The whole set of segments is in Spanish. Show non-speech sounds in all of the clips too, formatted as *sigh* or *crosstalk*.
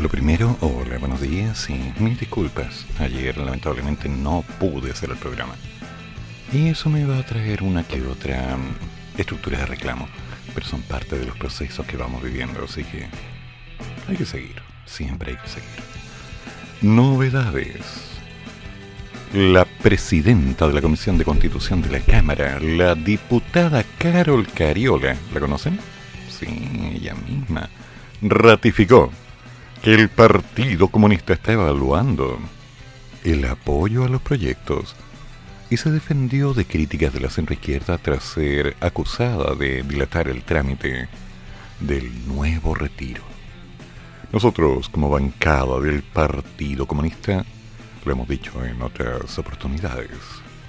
Lo primero, hola, buenos días y mil disculpas. Ayer lamentablemente no pude hacer el programa. Y eso me va a traer una que otra mm, estructura de reclamo, pero son parte de los procesos que vamos viviendo, así que hay que seguir, siempre hay que seguir. Novedades. La presidenta de la Comisión de Constitución de la Cámara, la diputada Carol Cariola, ¿la conocen? Sí, ella misma, ratificó que el Partido Comunista está evaluando el apoyo a los proyectos y se defendió de críticas de la centroizquierda tras ser acusada de dilatar el trámite del nuevo retiro. Nosotros, como bancada del Partido Comunista, lo hemos dicho en otras oportunidades,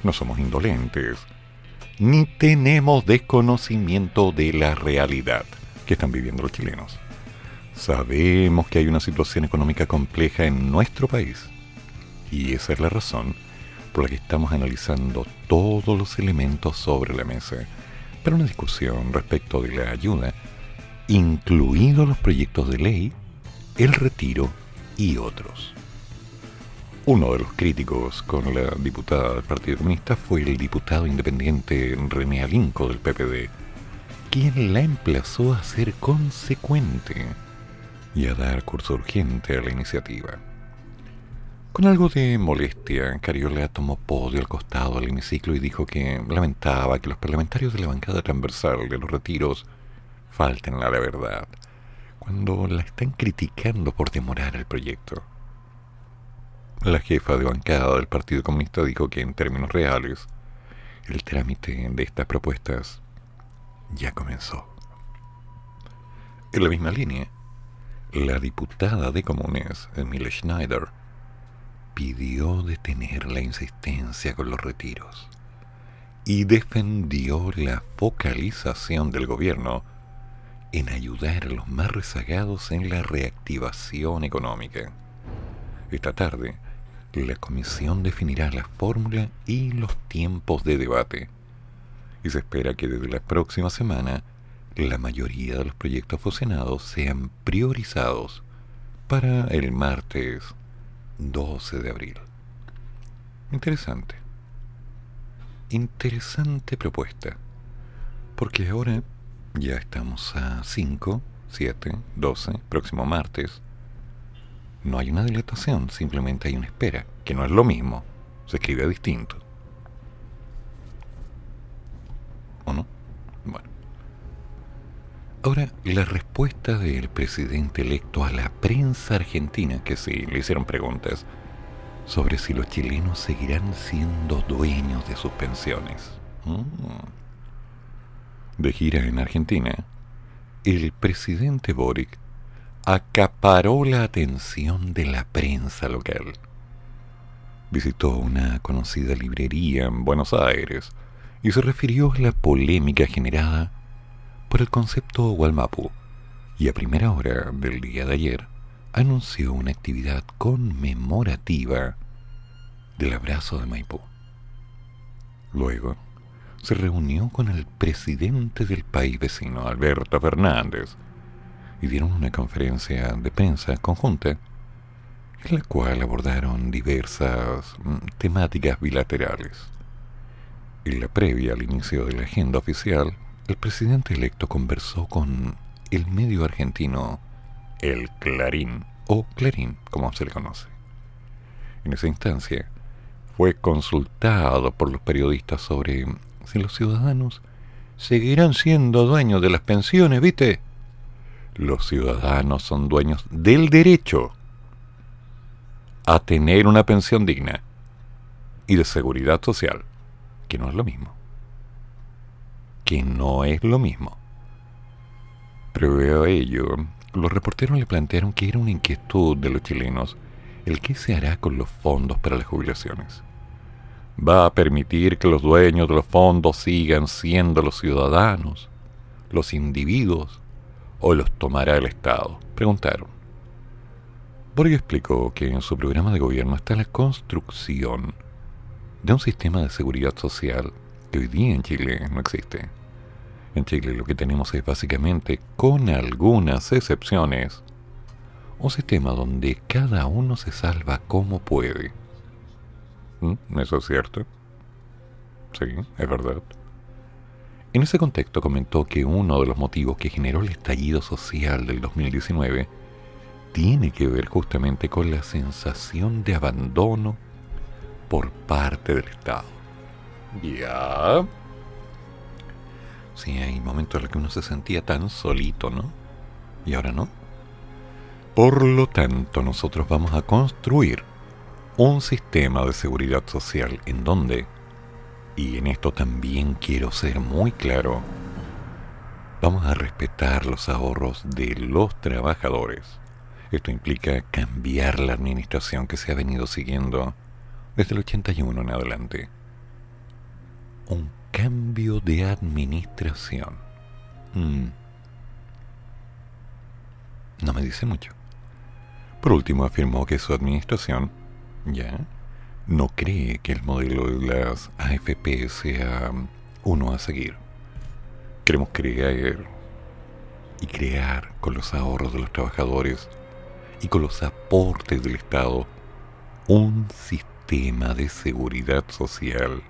no somos indolentes, ni tenemos desconocimiento de la realidad que están viviendo los chilenos. Sabemos que hay una situación económica compleja en nuestro país, y esa es la razón por la que estamos analizando todos los elementos sobre la mesa para una discusión respecto de la ayuda, incluidos los proyectos de ley, el retiro y otros. Uno de los críticos con la diputada del Partido Comunista fue el diputado independiente René Alinco del PPD, quien la emplazó a ser consecuente y a dar curso urgente a la iniciativa. Con algo de molestia, Cariola tomó podio al costado del hemiciclo y dijo que lamentaba que los parlamentarios de la bancada transversal de los retiros falten a la verdad cuando la están criticando por demorar el proyecto. La jefa de bancada del Partido Comunista dijo que en términos reales el trámite de estas propuestas ya comenzó. En la misma línea, la diputada de Comunes, Emile Schneider, pidió detener la insistencia con los retiros y defendió la focalización del gobierno en ayudar a los más rezagados en la reactivación económica. Esta tarde, la comisión definirá la fórmula y los tiempos de debate, y se espera que desde la próxima semana la mayoría de los proyectos fusionados sean priorizados para el martes 12 de abril. Interesante. Interesante propuesta. Porque ahora ya estamos a 5, 7, 12, próximo martes. No hay una dilatación, simplemente hay una espera, que no es lo mismo. Se escribe distinto. ¿O no? Ahora, la respuesta del presidente electo a la prensa argentina, que sí, le hicieron preguntas sobre si los chilenos seguirán siendo dueños de sus pensiones. Mm. De gira en Argentina, el presidente Boric acaparó la atención de la prensa local. Visitó una conocida librería en Buenos Aires y se refirió a la polémica generada por el concepto Walmapu y a primera hora del día de ayer anunció una actividad conmemorativa del abrazo de Maipú. Luego se reunió con el presidente del país vecino, Alberto Fernández, y dieron una conferencia de prensa conjunta en la cual abordaron diversas mm, temáticas bilaterales. En la previa al inicio de la agenda oficial, el presidente electo conversó con el medio argentino El Clarín, o Clarín, como se le conoce. En esa instancia, fue consultado por los periodistas sobre si los ciudadanos seguirán siendo dueños de las pensiones, ¿viste? Los ciudadanos son dueños del derecho a tener una pensión digna y de seguridad social, que no es lo mismo que no es lo mismo. Previo a ello, los reporteros le plantearon que era una inquietud de los chilenos el qué se hará con los fondos para las jubilaciones. ¿Va a permitir que los dueños de los fondos sigan siendo los ciudadanos, los individuos, o los tomará el Estado? Preguntaron. Borg explicó que en su programa de gobierno está la construcción de un sistema de seguridad social que hoy día en Chile no existe. En Chile lo que tenemos es básicamente, con algunas excepciones, un sistema donde cada uno se salva como puede. ¿Mm? ¿Eso es cierto? Sí, es verdad. En ese contexto comentó que uno de los motivos que generó el estallido social del 2019 tiene que ver justamente con la sensación de abandono por parte del Estado. Ya. Sí, hay momentos en los que uno se sentía tan solito, ¿no? Y ahora no. Por lo tanto, nosotros vamos a construir un sistema de seguridad social en donde, y en esto también quiero ser muy claro, vamos a respetar los ahorros de los trabajadores. Esto implica cambiar la administración que se ha venido siguiendo desde el 81 en adelante. Un cambio de administración. Mm. No me dice mucho. Por último, afirmó que su administración, ya, no cree que el modelo de las AFP sea uno a seguir. Queremos creer y crear con los ahorros de los trabajadores y con los aportes del Estado un sistema de seguridad social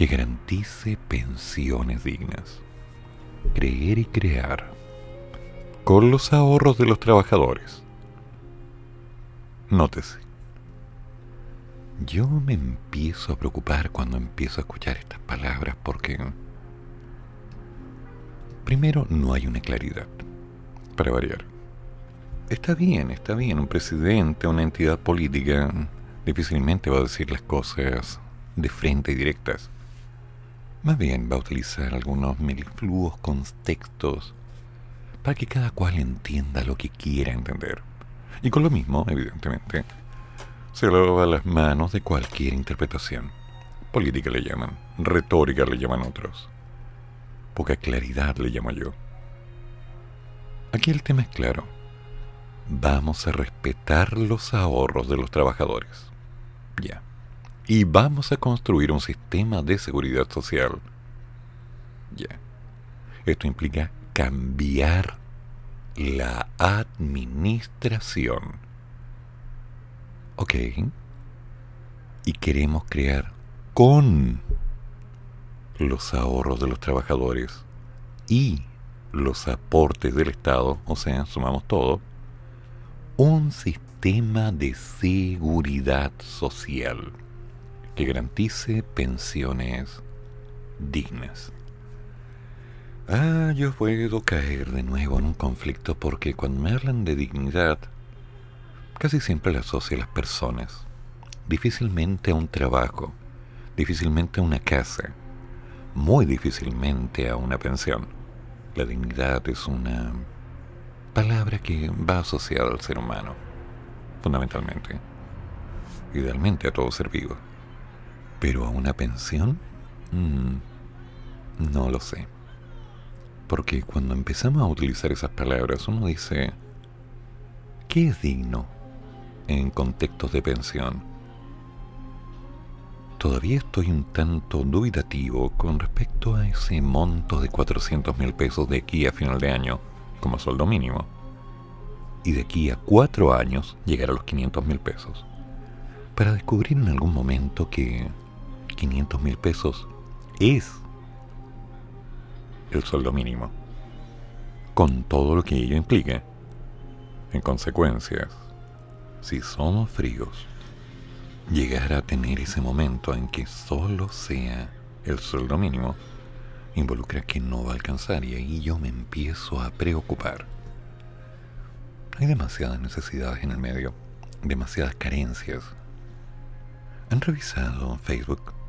que garantice pensiones dignas. Creer y crear con los ahorros de los trabajadores Nótese. Yo me empiezo a preocupar cuando empiezo a escuchar estas palabras porque... Primero, no hay una claridad, para variar. Está bien, está bien, un presidente, una entidad política, difícilmente va a decir las cosas de frente y directas. Más bien va a utilizar algunos melifluos contextos para que cada cual entienda lo que quiera entender. Y con lo mismo, evidentemente, se lava las manos de cualquier interpretación. Política le llaman, retórica le llaman otros. Poca claridad le llamo yo. Aquí el tema es claro. Vamos a respetar los ahorros de los trabajadores. Ya. Y vamos a construir un sistema de seguridad social. Ya. Esto implica cambiar la administración. Ok. Y queremos crear con los ahorros de los trabajadores y los aportes del Estado, o sea, sumamos todo, un sistema de seguridad social que garantice pensiones dignas. Ah, yo puedo caer de nuevo en un conflicto porque cuando me hablan de dignidad, casi siempre la asocio a las personas. Difícilmente a un trabajo, difícilmente a una casa, muy difícilmente a una pensión. La dignidad es una palabra que va asociada al ser humano, fundamentalmente. Idealmente a todo ser vivo. Pero a una pensión, mm, no lo sé. Porque cuando empezamos a utilizar esas palabras, uno dice, ¿qué es digno en contextos de pensión? Todavía estoy un tanto dubitativo con respecto a ese monto de 400 mil pesos de aquí a final de año como sueldo mínimo. Y de aquí a cuatro años llegar a los 500 mil pesos. Para descubrir en algún momento que 500 mil pesos es el sueldo mínimo, con todo lo que ello implica. En consecuencias, si somos fríos, llegar a tener ese momento en que solo sea el sueldo mínimo involucra que no va a alcanzar y ahí yo me empiezo a preocupar. Hay demasiadas necesidades en el medio, demasiadas carencias. ¿Han revisado Facebook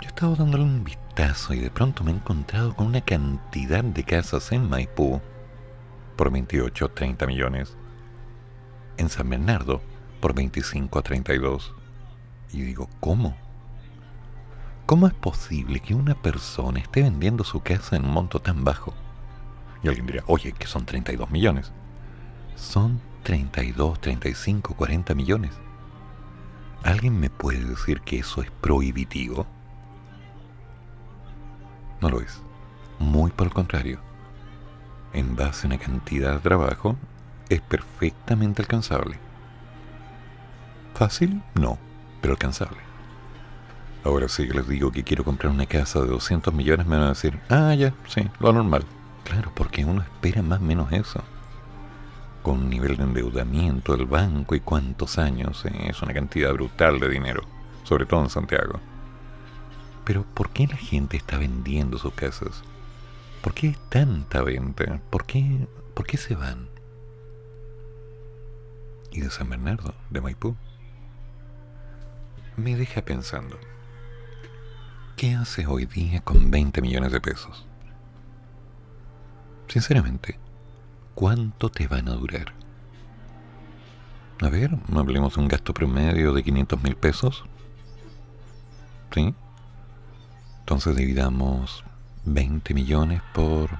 yo he estado dándole un vistazo y de pronto me he encontrado con una cantidad de casas en Maipú por 28 o 30 millones en San Bernardo por 25 a 32. Y digo, ¿cómo? ¿Cómo es posible que una persona esté vendiendo su casa en un monto tan bajo? Y alguien dirá, oye, que son 32 millones. Son 32, 35, 40 millones. ¿Alguien me puede decir que eso es prohibitivo? No lo es. Muy por el contrario. En base a una cantidad de trabajo, es perfectamente alcanzable. ¿Fácil? No, pero alcanzable. Ahora sí que les digo que quiero comprar una casa de 200 millones, me van a decir, ah, ya, sí, lo normal. Claro, porque uno espera más o menos eso. Con un nivel de endeudamiento del banco y cuántos años, eh, es una cantidad brutal de dinero, sobre todo en Santiago. Pero ¿por qué la gente está vendiendo sus casas? ¿Por qué tanta venta? ¿Por qué, ¿Por qué se van? Y de San Bernardo, de Maipú. Me deja pensando. ¿Qué haces hoy día con 20 millones de pesos? Sinceramente, ¿cuánto te van a durar? A ver, hablemos de un gasto promedio de 500 mil pesos. ¿Sí? Entonces dividamos 20 millones por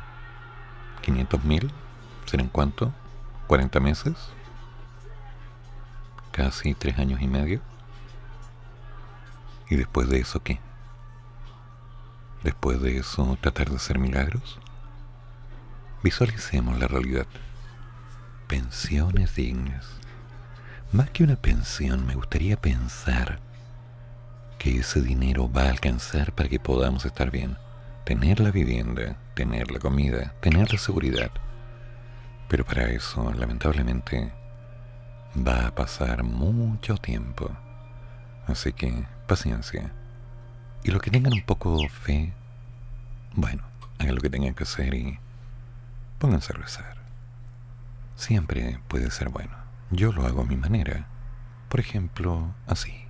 500 mil. ¿Serán cuánto? ¿40 meses? ¿Casi tres años y medio? ¿Y después de eso qué? Después de eso tratar de hacer milagros? Visualicemos la realidad. Pensiones dignas. Más que una pensión, me gustaría pensar que ese dinero va a alcanzar para que podamos estar bien. Tener la vivienda, tener la comida, tener la seguridad. Pero para eso, lamentablemente, va a pasar mucho tiempo. Así que, paciencia. Y los que tengan un poco fe, bueno, hagan lo que tengan que hacer y pónganse a rezar. Siempre puede ser bueno. Yo lo hago a mi manera. Por ejemplo, así.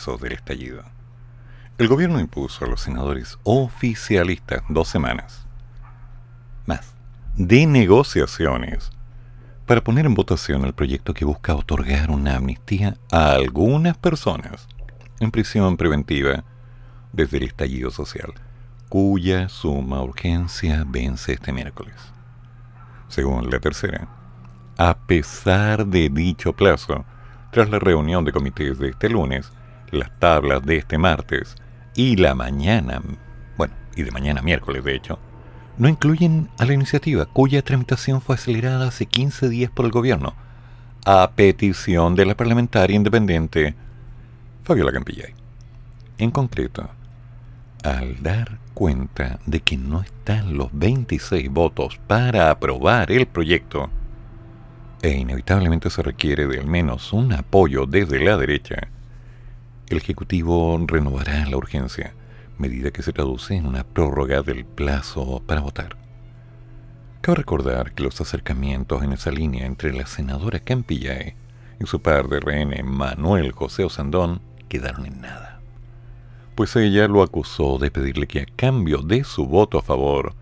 Del estallido. El gobierno impuso a los senadores oficialistas dos semanas más de negociaciones para poner en votación el proyecto que busca otorgar una amnistía a algunas personas en prisión preventiva desde el estallido social, cuya suma urgencia vence este miércoles. Según la tercera, a pesar de dicho plazo, tras la reunión de comités de este lunes, las tablas de este martes y la mañana, bueno, y de mañana miércoles de hecho, no incluyen a la iniciativa, cuya tramitación fue acelerada hace 15 días por el gobierno, a petición de la parlamentaria independiente Fabiola Campillay. En concreto, al dar cuenta de que no están los 26 votos para aprobar el proyecto, e inevitablemente se requiere de al menos un apoyo desde la derecha, el Ejecutivo renovará la urgencia, medida que se traduce en una prórroga del plazo para votar. Cabe recordar que los acercamientos en esa línea entre la senadora Campillae y su par de RN Manuel José Osandón quedaron en nada, pues ella lo acusó de pedirle que a cambio de su voto a favor,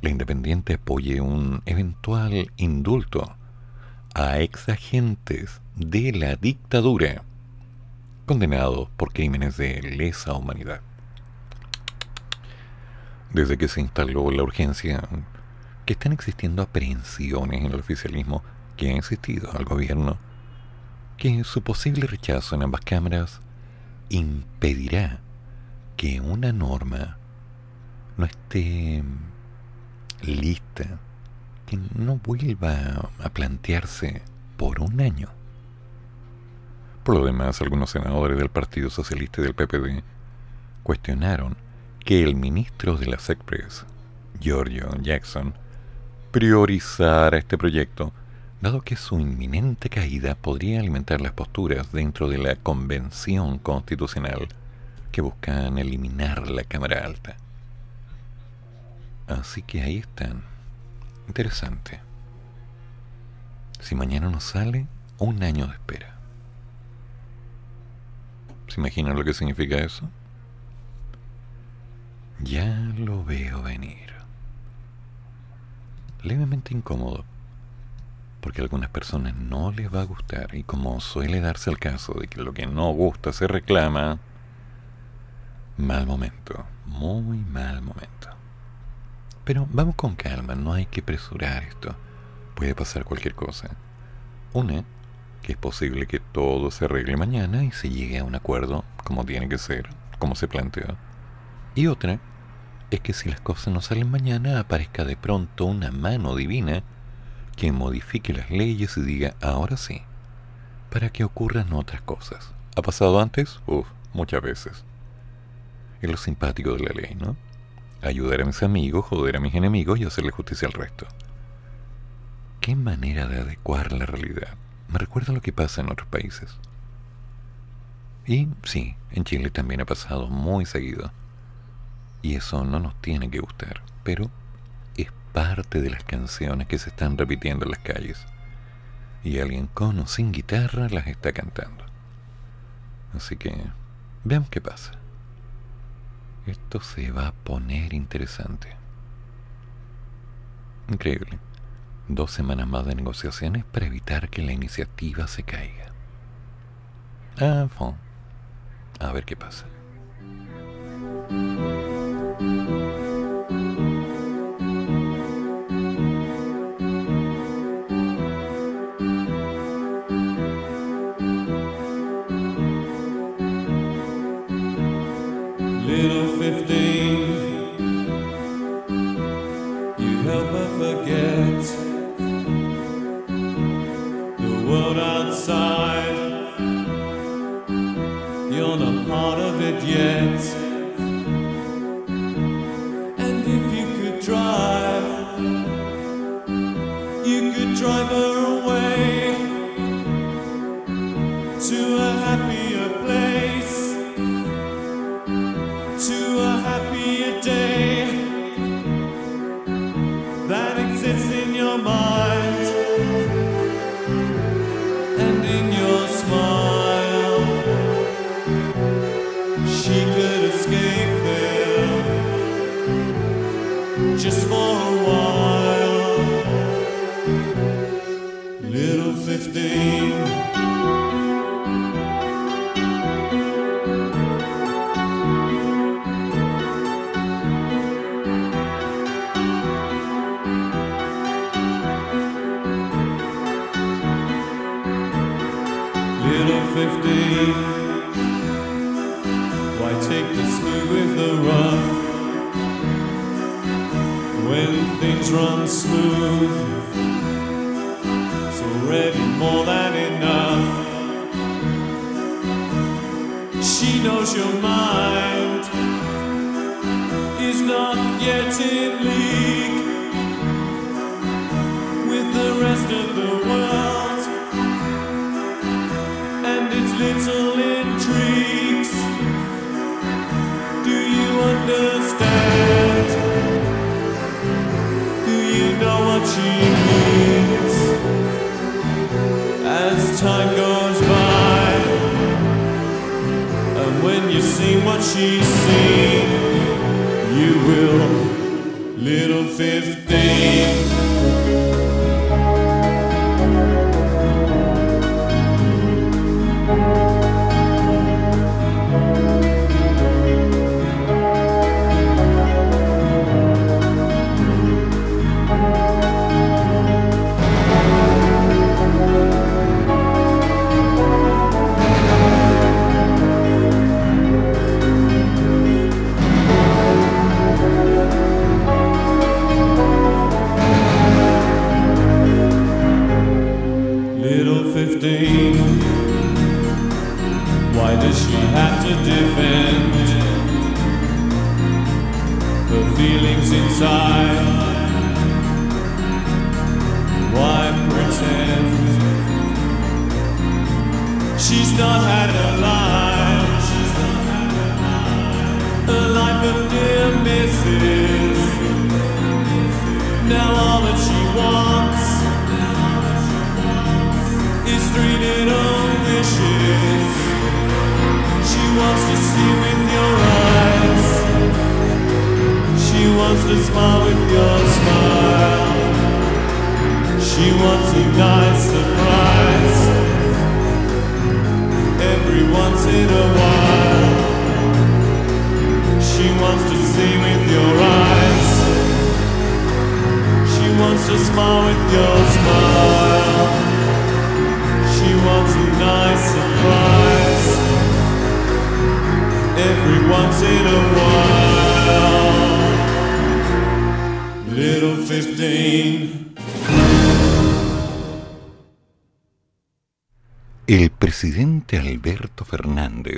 la Independiente apoye un eventual indulto a ex agentes de la dictadura condenados por crímenes de lesa humanidad. Desde que se instaló la urgencia, que están existiendo aprehensiones en el oficialismo que ha insistido al gobierno que su posible rechazo en ambas cámaras impedirá que una norma no esté lista que no vuelva a plantearse por un año. Por lo demás, algunos senadores del Partido Socialista y del PPD cuestionaron que el ministro de la SECPRES, Giorgio Jackson, priorizara este proyecto, dado que su inminente caída podría alimentar las posturas dentro de la Convención Constitucional que buscan eliminar la Cámara Alta. Así que ahí están Interesante. Si mañana no sale, un año de espera. ¿Se imaginan lo que significa eso? Ya lo veo venir. Levemente incómodo, porque a algunas personas no les va a gustar y como suele darse el caso de que lo que no gusta se reclama, mal momento, muy mal momento. Pero vamos con calma, no hay que apresurar esto. Puede pasar cualquier cosa. Una, que es posible que todo se arregle mañana y se llegue a un acuerdo como tiene que ser, como se planteó. Y otra, es que si las cosas no salen mañana, aparezca de pronto una mano divina que modifique las leyes y diga, ahora sí, para que ocurran otras cosas. ¿Ha pasado antes? Uf, muchas veces. Es lo simpático de la ley, ¿no? ayudar a mis amigos, joder a mis enemigos y hacerle justicia al resto. ¿Qué manera de adecuar la realidad? Me recuerda lo que pasa en otros países. Y sí, en Chile también ha pasado muy seguido. Y eso no nos tiene que gustar, pero es parte de las canciones que se están repitiendo en las calles. Y alguien con o sin guitarra las está cantando. Así que veamos qué pasa. Esto se va a poner interesante. Increíble. Dos semanas más de negociaciones para evitar que la iniciativa se caiga. Ah, A ver qué pasa.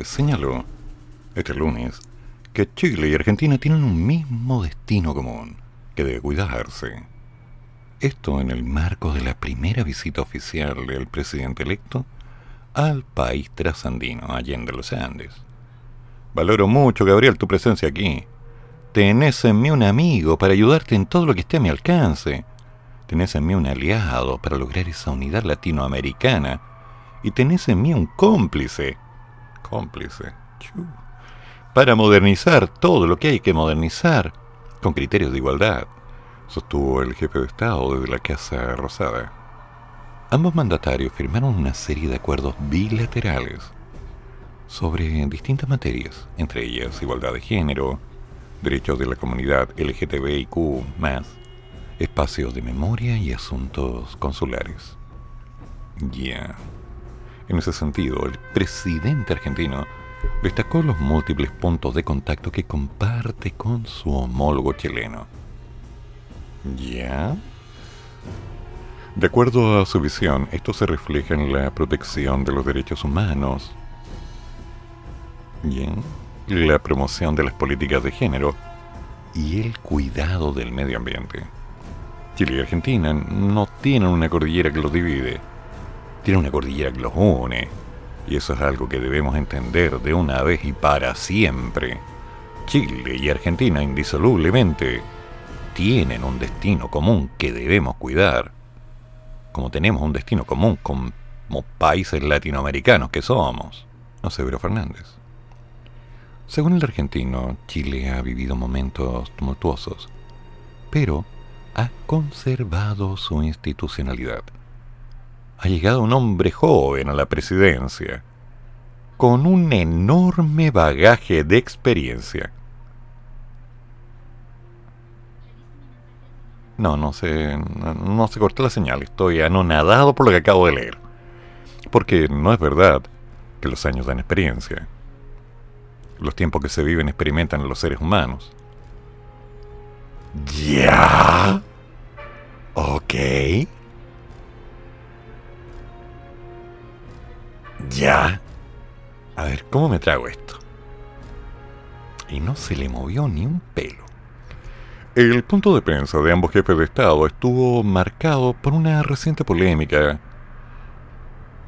Señaló este lunes que Chile y Argentina tienen un mismo destino común, que debe cuidarse. Esto en el marco de la primera visita oficial del presidente electo al país trasandino, Allende los Andes. Valoro mucho, Gabriel, tu presencia aquí. Tenés en mí un amigo para ayudarte en todo lo que esté a mi alcance. Tenés en mí un aliado para lograr esa unidad latinoamericana. Y tenés en mí un cómplice cómplice. Para modernizar todo lo que hay que modernizar con criterios de igualdad, sostuvo el jefe de Estado desde la Casa Rosada. Ambos mandatarios firmaron una serie de acuerdos bilaterales sobre distintas materias, entre ellas igualdad de género, derechos de la comunidad LGTBIQ, espacios de memoria y asuntos consulares. Ya. En ese sentido, el presidente argentino destacó los múltiples puntos de contacto que comparte con su homólogo chileno. ¿Ya? De acuerdo a su visión, esto se refleja en la protección de los derechos humanos, bien, la promoción de las políticas de género y el cuidado del medio ambiente. Chile y Argentina no tienen una cordillera que los divide, tiene una cordillera que los une. Y eso es algo que debemos entender de una vez y para siempre. Chile y Argentina indisolublemente tienen un destino común que debemos cuidar. Como tenemos un destino común como países latinoamericanos que somos. No sé, Fernández. Según el argentino, Chile ha vivido momentos tumultuosos, pero ha conservado su institucionalidad ha llegado un hombre joven a la presidencia con un enorme bagaje de experiencia. No, no se, no, se cortó la señal. Estoy anonadado por lo que acabo de leer. Porque no es verdad que los años dan experiencia. Los tiempos que se viven experimentan en los seres humanos. ¿Ya? Ok. ¿Ya? A ver, ¿cómo me trago esto? Y no se le movió ni un pelo. El punto de prensa de ambos jefes de Estado estuvo marcado por una reciente polémica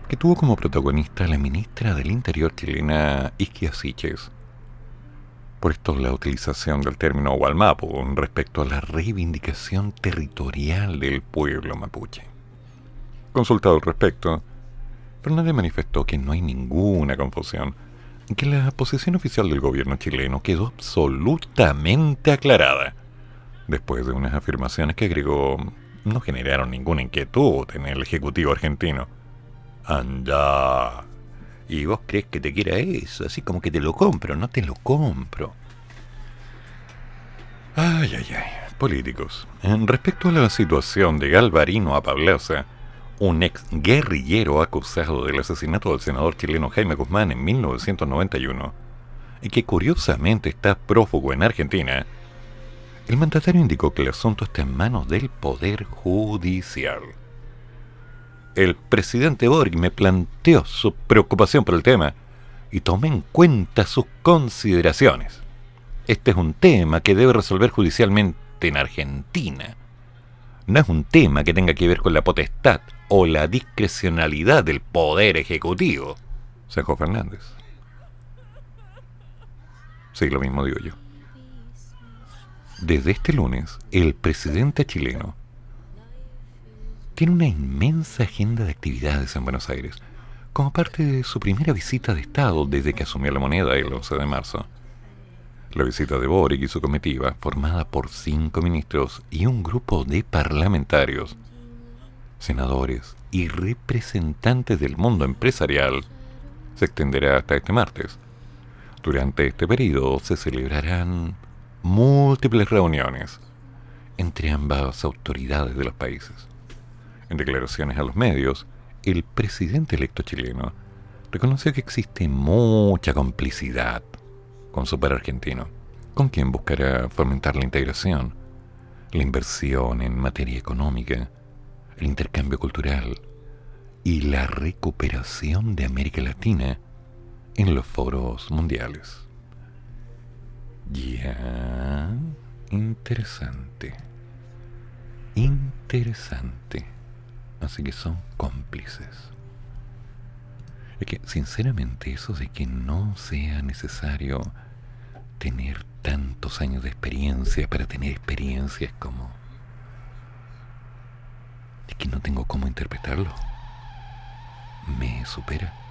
que tuvo como protagonista la ministra del Interior chilena Isquia Siches. Por esto la utilización del término Walmapu respecto a la reivindicación territorial del pueblo mapuche. Consultado al respecto, Fernández manifestó que no hay ninguna confusión, que la posición oficial del gobierno chileno quedó absolutamente aclarada después de unas afirmaciones que agregó no generaron ninguna inquietud en el Ejecutivo argentino. Anda. ¿Y vos crees que te quiera eso? Así como que te lo compro, no te lo compro. Ay, ay, ay. Políticos. Respecto a la situación de Galvarino Apablaza, un ex guerrillero acusado del asesinato del senador chileno Jaime Guzmán en 1991, y que curiosamente está prófugo en Argentina, el mandatario indicó que el asunto está en manos del Poder Judicial. El presidente Borg me planteó su preocupación por el tema y tomé en cuenta sus consideraciones. Este es un tema que debe resolver judicialmente en Argentina. No es un tema que tenga que ver con la potestad o la discrecionalidad del Poder Ejecutivo, Sergio Fernández. Sí, lo mismo digo yo. Desde este lunes, el presidente chileno tiene una inmensa agenda de actividades en Buenos Aires, como parte de su primera visita de Estado desde que asumió la moneda el 11 de marzo. La visita de Boric y su comitiva, formada por cinco ministros y un grupo de parlamentarios, senadores y representantes del mundo empresarial, se extenderá hasta este martes. Durante este periodo se celebrarán múltiples reuniones entre ambas autoridades de los países. En declaraciones a los medios, el presidente electo chileno reconoció que existe mucha complicidad con su par argentino, con quien buscará fomentar la integración, la inversión en materia económica, el intercambio cultural y la recuperación de América Latina en los foros mundiales. Ya, interesante. Interesante. Así que son cómplices. Es que, sinceramente, eso de que no sea necesario tener tantos años de experiencia para tener experiencias como... No tengo cómo interpretarlo. Me supera.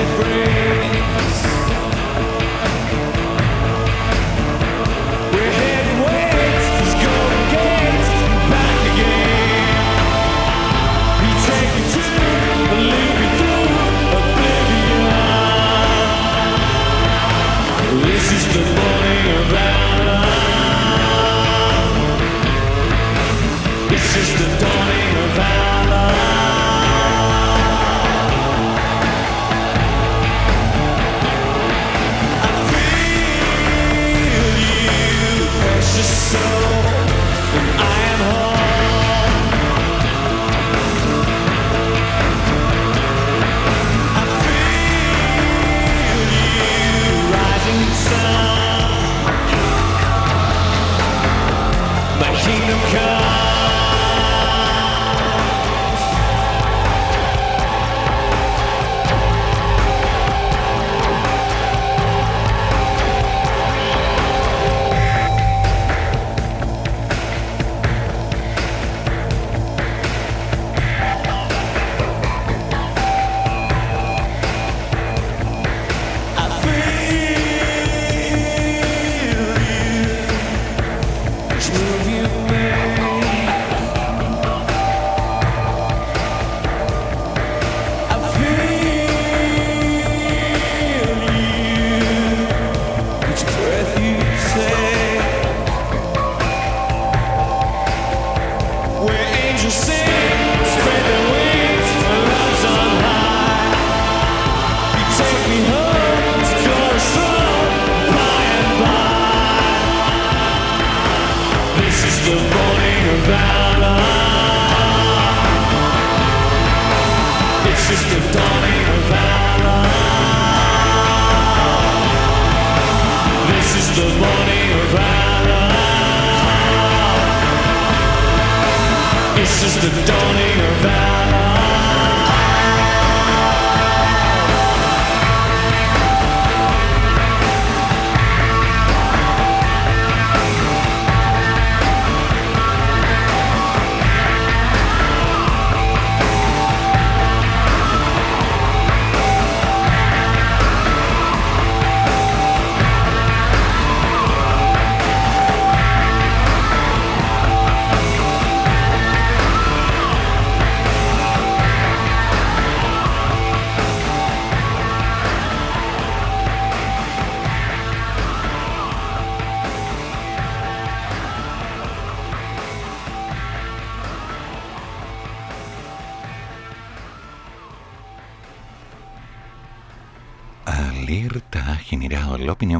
it brings. come.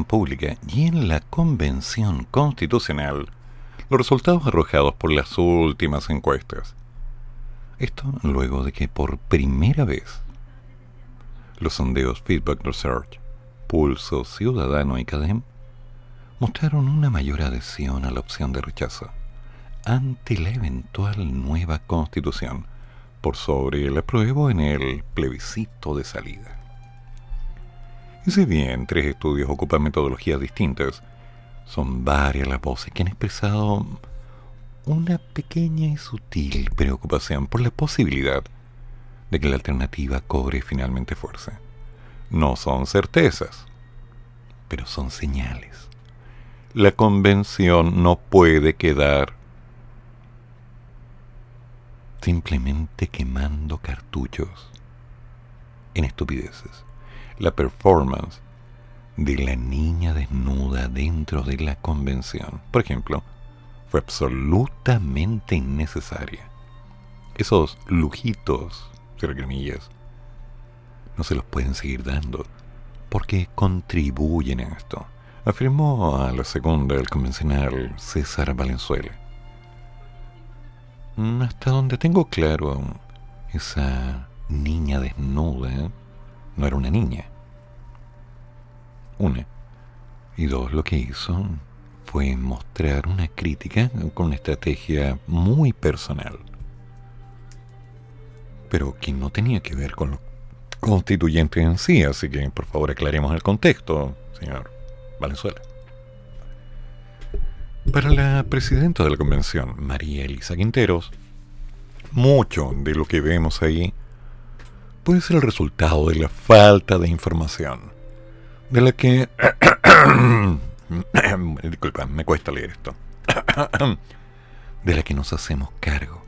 Pública y en la Convención Constitucional los resultados arrojados por las últimas encuestas. Esto luego de que por primera vez los sondeos Feedback Research, Pulso Ciudadano y CADEM mostraron una mayor adhesión a la opción de rechazo ante la eventual nueva constitución por sobre el apruebo en el plebiscito de salida. Y si bien tres estudios ocupan metodologías distintas, son varias las voces que han expresado una pequeña y sutil preocupación por la posibilidad de que la alternativa cobre finalmente fuerza. No son certezas, pero son señales. La convención no puede quedar simplemente quemando cartuchos en estupideces la performance de la niña desnuda dentro de la convención, por ejemplo, fue absolutamente innecesaria. Esos lujitos, gramillas, no se los pueden seguir dando porque contribuyen a esto, afirmó a la segunda el convencional César Valenzuela. Hasta donde tengo claro, esa niña desnuda no era una niña, una. Y dos, lo que hizo fue mostrar una crítica con una estrategia muy personal. Pero que no tenía que ver con los constituyentes en sí, así que por favor aclaremos el contexto, señor Valenzuela. Para la presidenta de la convención, María Elisa Quinteros, mucho de lo que vemos ahí puede ser el resultado de la falta de información de la que... *coughs* Disculpa, me cuesta leer esto. *coughs* de la que nos hacemos cargo.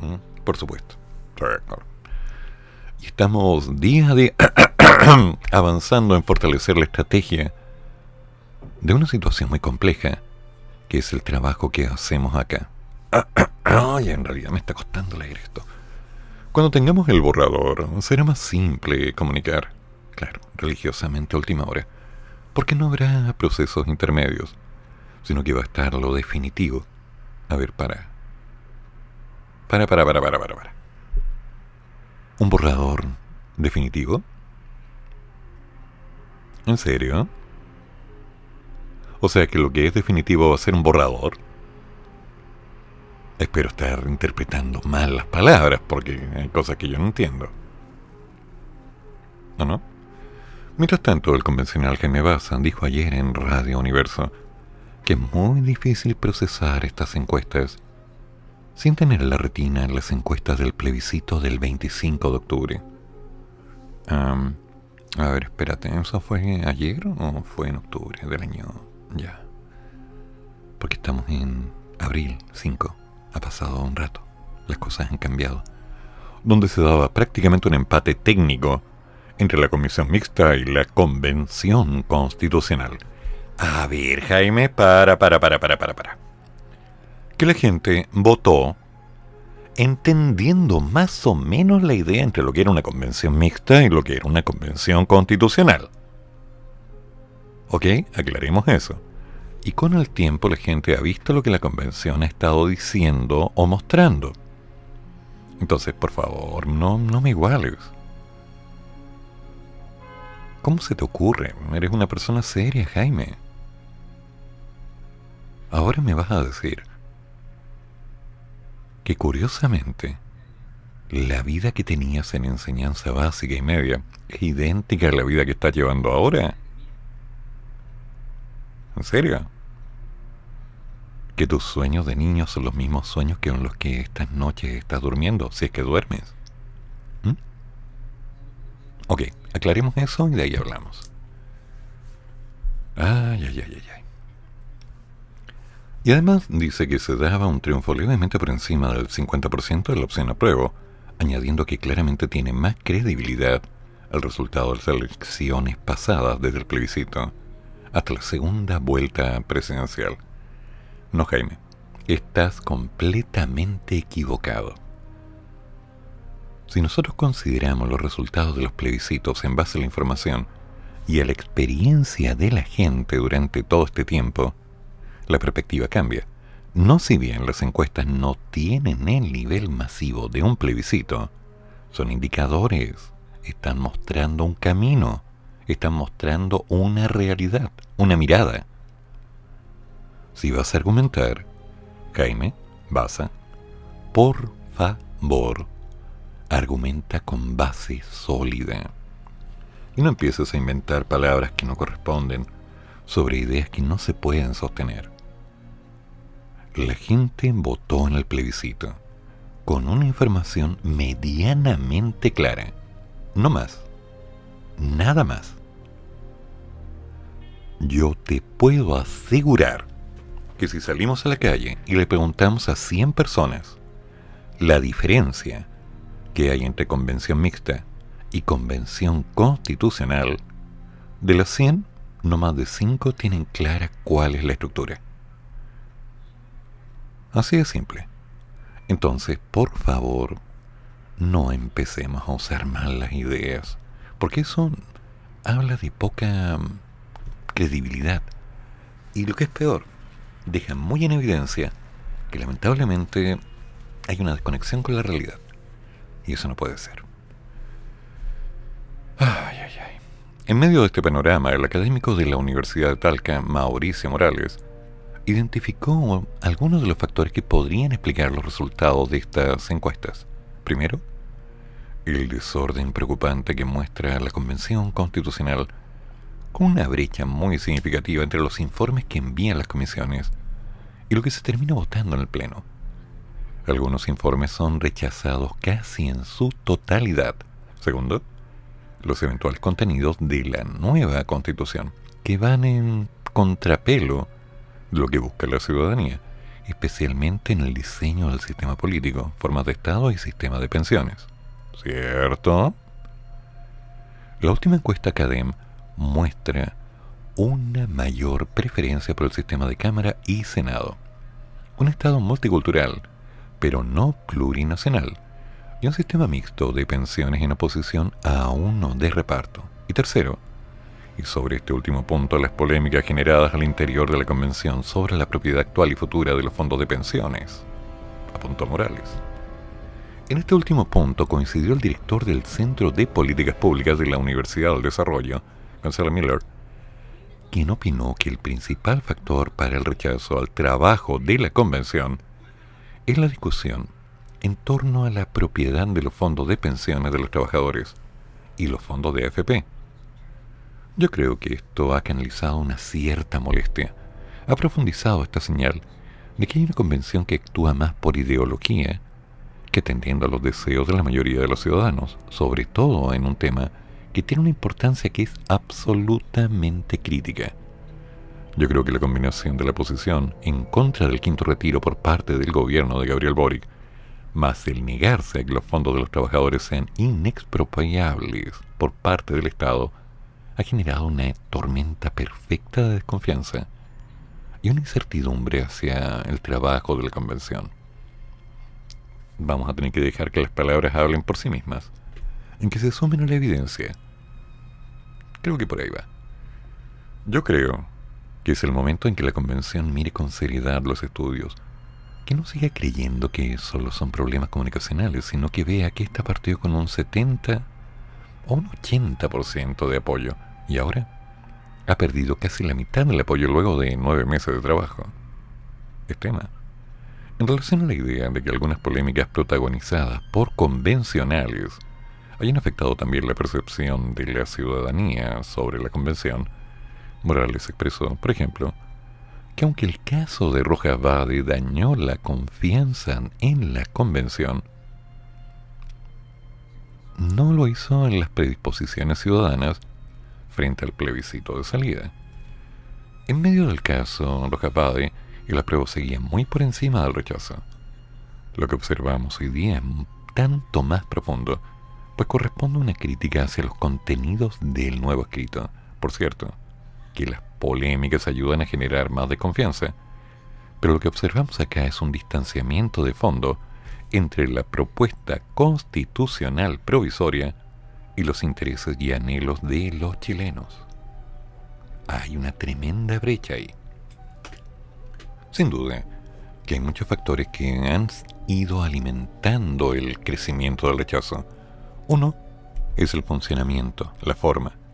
¿Mm? Por supuesto. Y estamos día a *coughs* avanzando en fortalecer la estrategia de una situación muy compleja que es el trabajo que hacemos acá. Ay, en realidad me está costando leer esto. Cuando tengamos el borrador, será más simple comunicar. Claro, religiosamente a última hora. Porque no habrá procesos intermedios, sino que va a estar lo definitivo. A ver, para. Para, para, para, para, para, para. ¿Un borrador definitivo? ¿En serio? O sea que lo que es definitivo va a ser un borrador. Espero estar interpretando mal las palabras porque hay cosas que yo no entiendo. ¿No, no? Mientras tanto, el convencional Jaime dijo ayer en Radio Universo que es muy difícil procesar estas encuestas sin tener en la retina las encuestas del plebiscito del 25 de octubre. a ver, espérate, ¿eso fue ayer o fue en octubre del año? Ya. Porque estamos en abril 5. Ha pasado un rato. Las cosas han cambiado. Donde se daba prácticamente un empate técnico entre la Comisión Mixta y la Convención Constitucional. A ver, Jaime, para, para, para, para, para, para. Que la gente votó entendiendo más o menos la idea entre lo que era una convención mixta y lo que era una convención constitucional. ¿Ok? Aclaremos eso. Y con el tiempo la gente ha visto lo que la convención ha estado diciendo o mostrando. Entonces, por favor, no, no me iguales. ¿Cómo se te ocurre? Eres una persona seria, Jaime. Ahora me vas a decir que curiosamente la vida que tenías en enseñanza básica y media es idéntica a la vida que estás llevando ahora. ¿En serio? Que tus sueños de niño son los mismos sueños que en los que estas noches estás durmiendo, si es que duermes. Ok, aclaremos eso y de ahí hablamos. Ay, ay, ay, ay, ay. Y además dice que se daba un triunfo levemente por encima del 50% de la opción apruebo, añadiendo que claramente tiene más credibilidad el resultado de las elecciones pasadas desde el plebiscito hasta la segunda vuelta presidencial. No, Jaime, estás completamente equivocado. Si nosotros consideramos los resultados de los plebiscitos en base a la información y a la experiencia de la gente durante todo este tiempo, la perspectiva cambia. No si bien las encuestas no tienen el nivel masivo de un plebiscito, son indicadores, están mostrando un camino, están mostrando una realidad, una mirada. Si vas a argumentar, Jaime, Baza, por favor, argumenta con base sólida. Y no empieces a inventar palabras que no corresponden sobre ideas que no se pueden sostener. La gente votó en el plebiscito con una información medianamente clara. No más. Nada más. Yo te puedo asegurar que si salimos a la calle y le preguntamos a 100 personas la diferencia que hay entre convención mixta y convención constitucional, de las 100, no más de 5 tienen clara cuál es la estructura. Así de simple. Entonces, por favor, no empecemos a usar mal las ideas, porque eso habla de poca mm, credibilidad. Y lo que es peor, deja muy en evidencia que lamentablemente hay una desconexión con la realidad. Y eso no puede ser. Ay, ay, ay. En medio de este panorama, el académico de la Universidad de Talca, Mauricio Morales, identificó algunos de los factores que podrían explicar los resultados de estas encuestas. Primero, el desorden preocupante que muestra la Convención Constitucional con una brecha muy significativa entre los informes que envían las comisiones y lo que se termina votando en el Pleno. Algunos informes son rechazados casi en su totalidad. Segundo, los eventuales contenidos de la nueva Constitución, que van en contrapelo lo que busca la ciudadanía, especialmente en el diseño del sistema político, formas de Estado y sistema de pensiones. ¿Cierto? La última encuesta CADEM muestra una mayor preferencia por el sistema de Cámara y Senado. Un Estado multicultural, pero no plurinacional, y un sistema mixto de pensiones en oposición a uno de reparto. Y tercero, y sobre este último punto las polémicas generadas al interior de la Convención sobre la propiedad actual y futura de los fondos de pensiones. Apuntó Morales. En este último punto coincidió el director del Centro de Políticas Públicas de la Universidad del Desarrollo, Gonzalo Miller, quien opinó que el principal factor para el rechazo al trabajo de la Convención es la discusión en torno a la propiedad de los fondos de pensiones de los trabajadores y los fondos de AFP yo creo que esto ha canalizado una cierta molestia, ha profundizado esta señal de que hay una convención que actúa más por ideología que atendiendo a los deseos de la mayoría de los ciudadanos, sobre todo en un tema que tiene una importancia que es absolutamente crítica. Yo creo que la combinación de la posición en contra del quinto retiro por parte del gobierno de Gabriel Boric, más el negarse a que los fondos de los trabajadores sean inexpropiables por parte del Estado, ha generado una tormenta perfecta de desconfianza y una incertidumbre hacia el trabajo de la convención. Vamos a tener que dejar que las palabras hablen por sí mismas, en que se sumen a la evidencia. Creo que por ahí va. Yo creo que es el momento en que la convención mire con seriedad los estudios, que no siga creyendo que solo son problemas comunicacionales, sino que vea que esta partió con un 70 o un 80% de apoyo y ahora ha perdido casi la mitad del apoyo luego de nueve meses de trabajo. Es tema. En relación a la idea de que algunas polémicas protagonizadas por convencionales hayan afectado también la percepción de la ciudadanía sobre la convención, Morales expresó, por ejemplo, que aunque el caso de Rojas Bade dañó la confianza en la convención, no lo hizo en las predisposiciones ciudadanas frente al plebiscito de salida. En medio del caso, los Capade y la prueba seguían muy por encima del rechazo. Lo que observamos hoy día es tanto más profundo, pues corresponde a una crítica hacia los contenidos del nuevo escrito. Por cierto, que las polémicas ayudan a generar más desconfianza, pero lo que observamos acá es un distanciamiento de fondo entre la propuesta constitucional provisoria y los intereses y anhelos de los chilenos. Hay una tremenda brecha ahí. Sin duda que hay muchos factores que han ido alimentando el crecimiento del rechazo. Uno es el funcionamiento, la forma.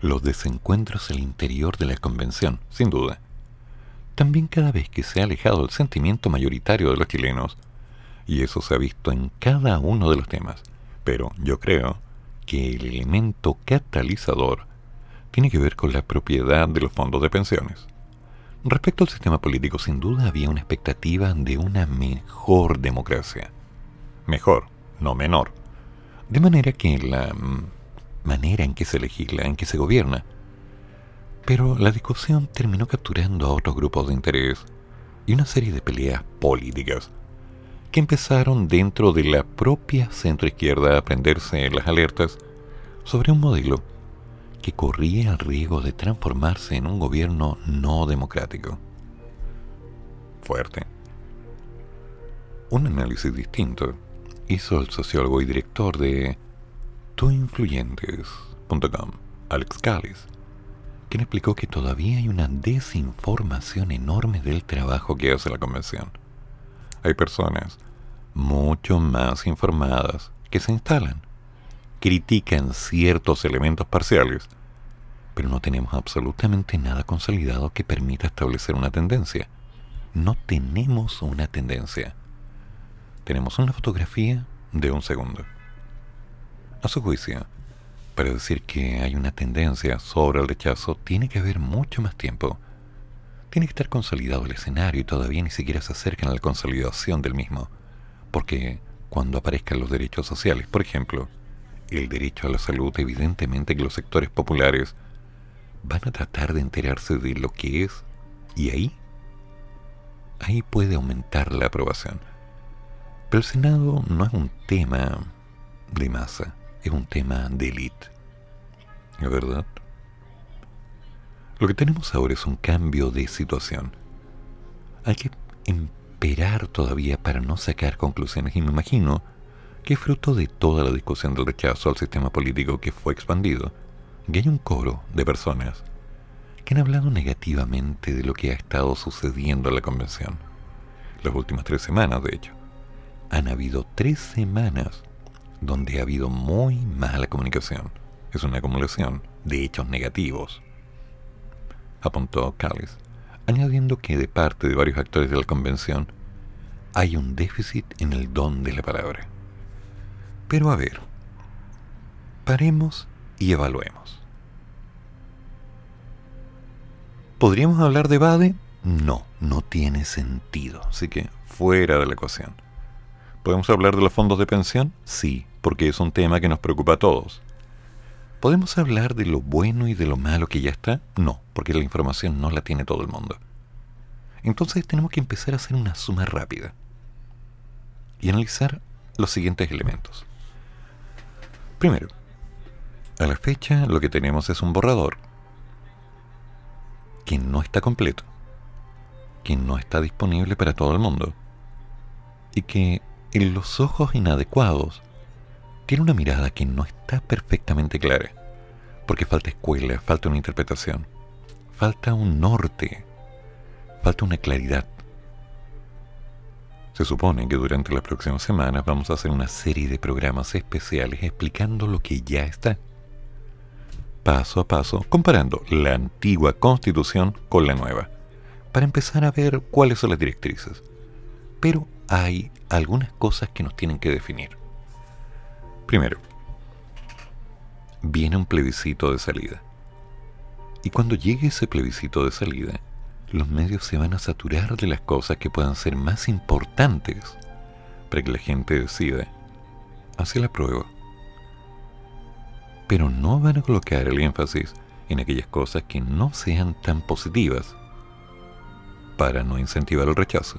Los desencuentros al interior de la convención, sin duda. También cada vez que se ha alejado el sentimiento mayoritario de los chilenos, y eso se ha visto en cada uno de los temas. Pero yo creo que el elemento catalizador tiene que ver con la propiedad de los fondos de pensiones. Respecto al sistema político, sin duda había una expectativa de una mejor democracia. Mejor, no menor. De manera que la mm, manera en que se legisla, en que se gobierna. Pero la discusión terminó capturando a otros grupos de interés y una serie de peleas políticas que empezaron dentro de la propia centroizquierda a prenderse las alertas sobre un modelo que corría el riesgo de transformarse en un gobierno no democrático. Fuerte. Un análisis distinto hizo el sociólogo y director de tuinfluyentes.com, Alex Callis, quien explicó que todavía hay una desinformación enorme del trabajo que hace la convención hay personas mucho más informadas que se instalan, critican ciertos elementos parciales, pero no tenemos absolutamente nada consolidado que permita establecer una tendencia. No tenemos una tendencia. Tenemos una fotografía de un segundo. A su juicio, para decir que hay una tendencia sobre el rechazo, tiene que haber mucho más tiempo tiene que estar consolidado el escenario y todavía ni siquiera se acercan a la consolidación del mismo. Porque cuando aparezcan los derechos sociales, por ejemplo, el derecho a la salud, evidentemente que los sectores populares van a tratar de enterarse de lo que es y ahí, ahí puede aumentar la aprobación. Pero el Senado no es un tema de masa, es un tema de élite. ¿Es verdad? Lo que tenemos ahora es un cambio de situación. Hay que esperar todavía para no sacar conclusiones y me imagino que fruto de toda la discusión del rechazo al sistema político que fue expandido, que hay un coro de personas que han hablado negativamente de lo que ha estado sucediendo en la convención. Las últimas tres semanas, de hecho. Han habido tres semanas donde ha habido muy mala comunicación. Es una acumulación de hechos negativos, apuntó Callis, añadiendo que de parte de varios actores de la convención hay un déficit en el don de la palabra. Pero a ver, paremos y evaluemos. ¿Podríamos hablar de Bade? No, no tiene sentido, así que fuera de la ecuación. ¿Podemos hablar de los fondos de pensión? Sí, porque es un tema que nos preocupa a todos. ¿Podemos hablar de lo bueno y de lo malo que ya está? No, porque la información no la tiene todo el mundo. Entonces tenemos que empezar a hacer una suma rápida y analizar los siguientes elementos. Primero, a la fecha lo que tenemos es un borrador que no está completo, que no está disponible para todo el mundo, y que en los ojos inadecuados tiene una mirada que no está perfectamente clara, porque falta escuela, falta una interpretación, falta un norte, falta una claridad. Se supone que durante las próximas semanas vamos a hacer una serie de programas especiales explicando lo que ya está paso a paso, comparando la antigua constitución con la nueva, para empezar a ver cuáles son las directrices. Pero hay algunas cosas que nos tienen que definir. Primero, viene un plebiscito de salida. Y cuando llegue ese plebiscito de salida, los medios se van a saturar de las cosas que puedan ser más importantes para que la gente decida hacia la prueba pero no van a colocar el énfasis en aquellas cosas que no sean tan positivas para no incentivar el rechazo.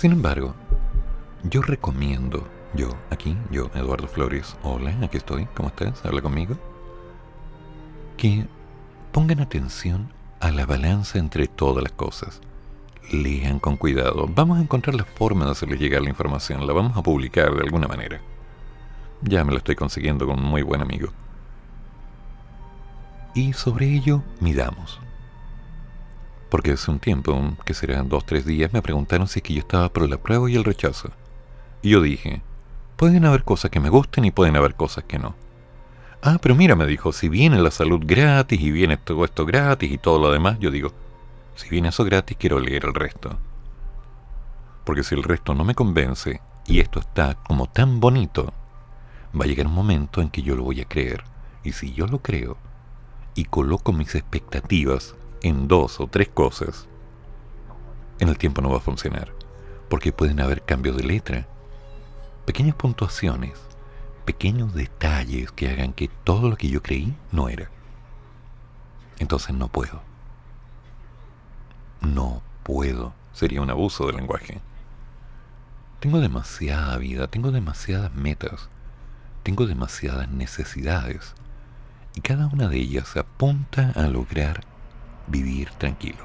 Sin embargo, yo recomiendo, yo aquí, yo Eduardo Flores, hola, aquí estoy, ¿cómo estás? Habla conmigo. Que pongan atención a la balanza entre todas las cosas. Lean con cuidado. Vamos a encontrar la forma de hacerles llegar la información. La vamos a publicar de alguna manera. Ya me lo estoy consiguiendo con un muy buen amigo. Y sobre ello midamos. Porque hace un tiempo, que serán dos, tres días, me preguntaron si es que yo estaba por la prueba y el rechazo. Y yo dije, pueden haber cosas que me gusten y pueden haber cosas que no. Ah, pero mira, me dijo, si viene la salud gratis y viene todo esto gratis y todo lo demás, yo digo, si viene eso gratis, quiero leer el resto. Porque si el resto no me convence y esto está como tan bonito, va a llegar un momento en que yo lo voy a creer. Y si yo lo creo y coloco mis expectativas en dos o tres cosas, en el tiempo no va a funcionar. Porque pueden haber cambios de letra, pequeñas puntuaciones, pequeños detalles que hagan que todo lo que yo creí no era. Entonces no puedo. No puedo. Sería un abuso del lenguaje. Tengo demasiada vida, tengo demasiadas metas tengo demasiadas necesidades y cada una de ellas apunta a lograr vivir tranquilo.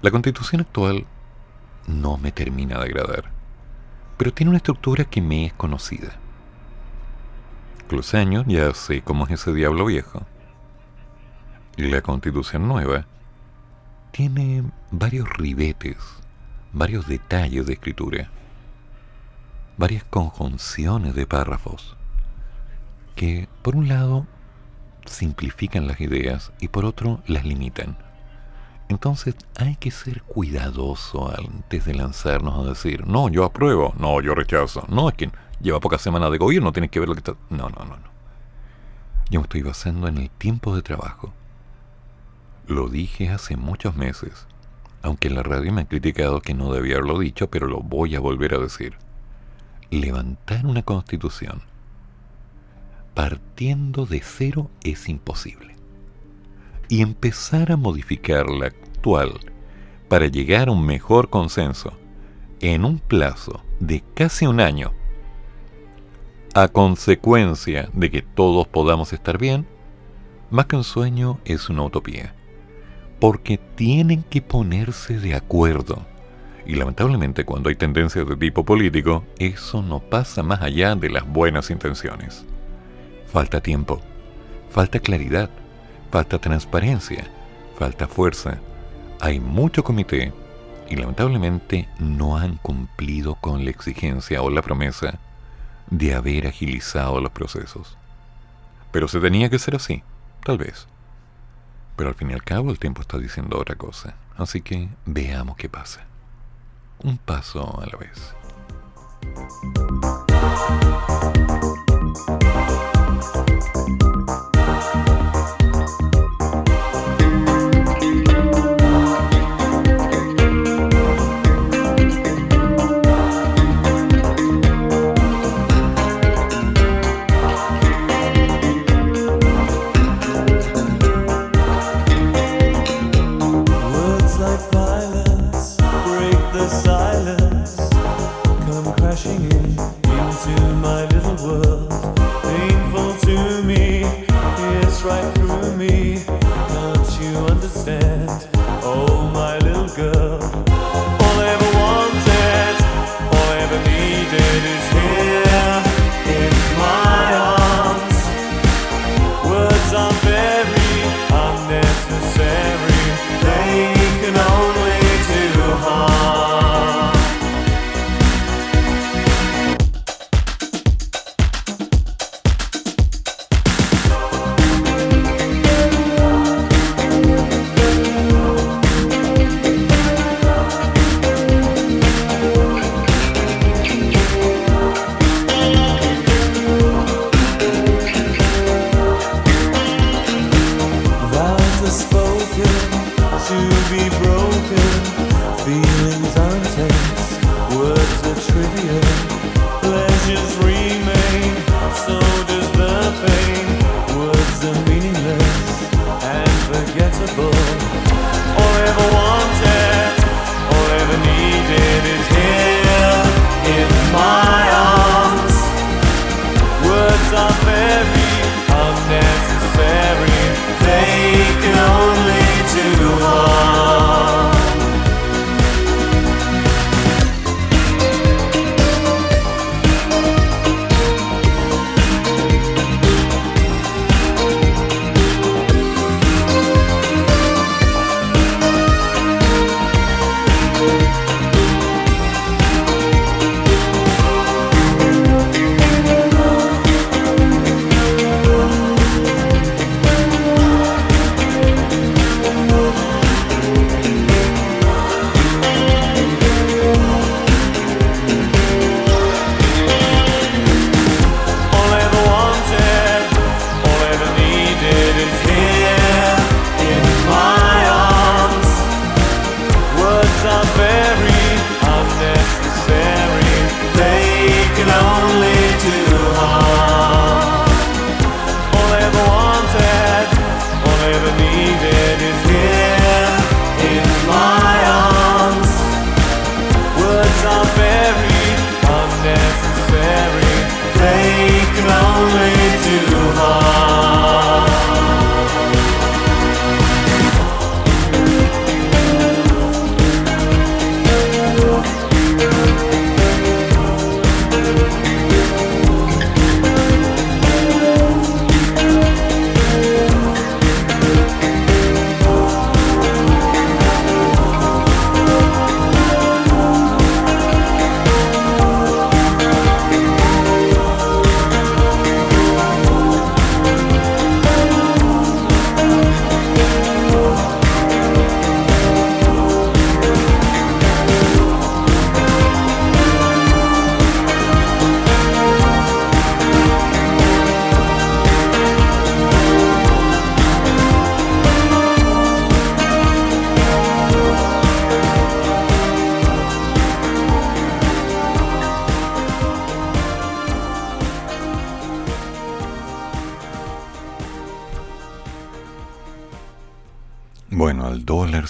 La constitución actual no me termina de agradar, pero tiene una estructura que me es conocida. Con los años ya sé cómo es ese diablo viejo. Y la constitución nueva tiene varios ribetes, varios detalles de escritura varias conjunciones de párrafos que, por un lado, simplifican las ideas y por otro las limitan. Entonces hay que ser cuidadoso antes de lanzarnos a decir, no, yo apruebo, no, yo rechazo. No, es que lleva pocas semanas de gobierno, tienes que ver lo que está... No, no, no, no. Yo me estoy basando en el tiempo de trabajo. Lo dije hace muchos meses, aunque en la radio me han criticado que no debía haberlo dicho, pero lo voy a volver a decir levantar una constitución partiendo de cero es imposible. Y empezar a modificar la actual para llegar a un mejor consenso en un plazo de casi un año, a consecuencia de que todos podamos estar bien, más que un sueño es una utopía. Porque tienen que ponerse de acuerdo. Y lamentablemente cuando hay tendencias de tipo político, eso no pasa más allá de las buenas intenciones. Falta tiempo, falta claridad, falta transparencia, falta fuerza. Hay mucho comité y lamentablemente no han cumplido con la exigencia o la promesa de haber agilizado los procesos. Pero se tenía que ser así, tal vez. Pero al fin y al cabo el tiempo está diciendo otra cosa, así que veamos qué pasa. Un paso a la vez.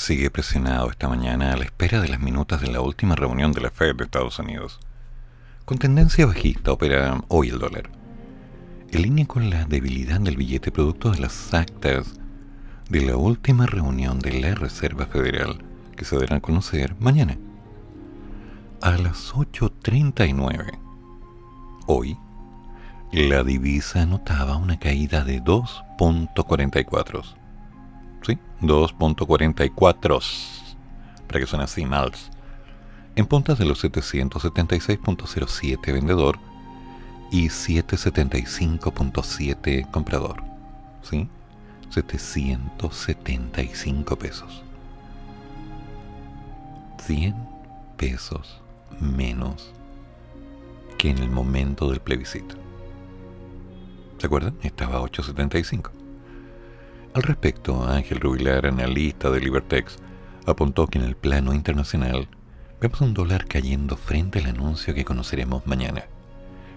Sigue presionado esta mañana a la espera de las minutas de la última reunión de la Fed de Estados Unidos. Con tendencia bajista opera hoy el dólar. en línea con la debilidad del billete producto de las actas de la última reunión de la Reserva Federal que se dará a conocer mañana a las 8.39. Hoy, la divisa anotaba una caída de 2.44. ¿Sí? 2.44. Para que suene así, mals. En puntas de los 776.07 vendedor y 775.7 comprador. ¿Sí? 775 pesos. 100 pesos menos que en el momento del plebiscito. ¿Se acuerdan? Estaba a 8.75. Al respecto, Ángel Rubilar, analista de Libertex, apuntó que en el plano internacional vemos un dólar cayendo frente al anuncio que conoceremos mañana.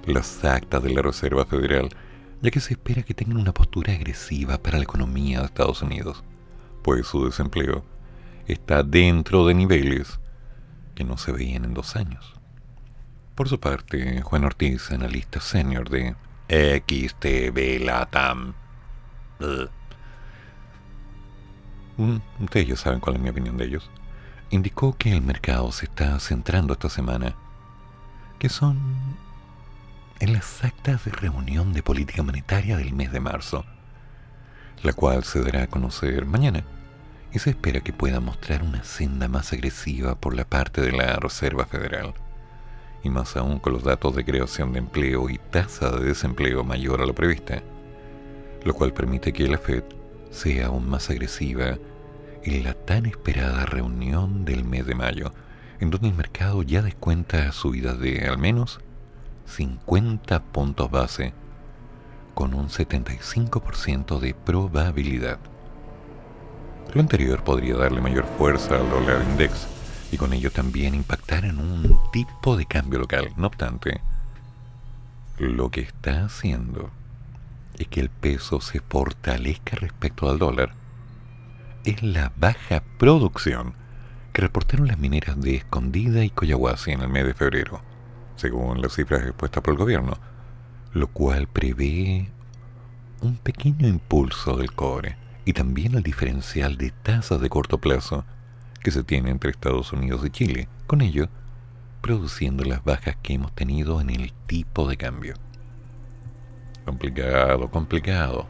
Las actas de la Reserva Federal, ya que se espera que tengan una postura agresiva para la economía de Estados Unidos, pues su desempleo está dentro de niveles que no se veían en dos años. Por su parte, Juan Ortiz, analista senior de XTB Latam, mm, ustedes ya saben cuál es mi opinión de ellos, indicó que el mercado se está centrando esta semana, que son en las actas de reunión de política monetaria del mes de marzo, la cual se dará a conocer mañana y se espera que pueda mostrar una senda más agresiva por la parte de la Reserva Federal, y más aún con los datos de creación de empleo y tasa de desempleo mayor a lo prevista, lo cual permite que la Fed sea aún más agresiva en la tan esperada reunión del mes de mayo, en donde el mercado ya descuenta subidas de al menos 50 puntos base con un 75% de probabilidad. Lo anterior podría darle mayor fuerza al dólar index y con ello también impactar en un tipo de cambio local. No obstante, lo que está haciendo es que el peso se fortalezca respecto al dólar es la baja producción que reportaron las mineras de Escondida y Coyahuasi en el mes de febrero según las cifras expuestas por el gobierno, lo cual prevé un pequeño impulso del cobre y también el diferencial de tasas de corto plazo que se tiene entre Estados Unidos y Chile, con ello produciendo las bajas que hemos tenido en el tipo de cambio. Complicado, complicado.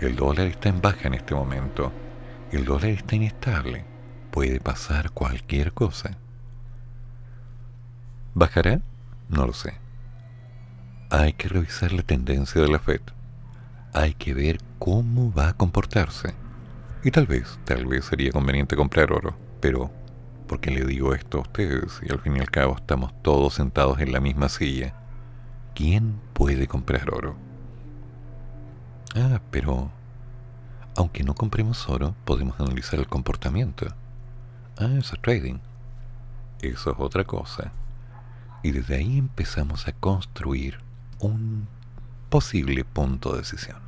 El dólar está en baja en este momento. El dólar está inestable. Puede pasar cualquier cosa. ¿Bajará? No lo sé. Hay que revisar la tendencia de la Fed. Hay que ver cómo va a comportarse. Y tal vez, tal vez sería conveniente comprar oro. Pero, ¿por qué le digo esto a ustedes? Y al fin y al cabo estamos todos sentados en la misma silla. ¿Quién puede comprar oro? Ah, pero... Aunque no compremos oro, podemos analizar el comportamiento. Ah, eso es trading. Eso es otra cosa y desde ahí empezamos a construir un posible punto de decisión.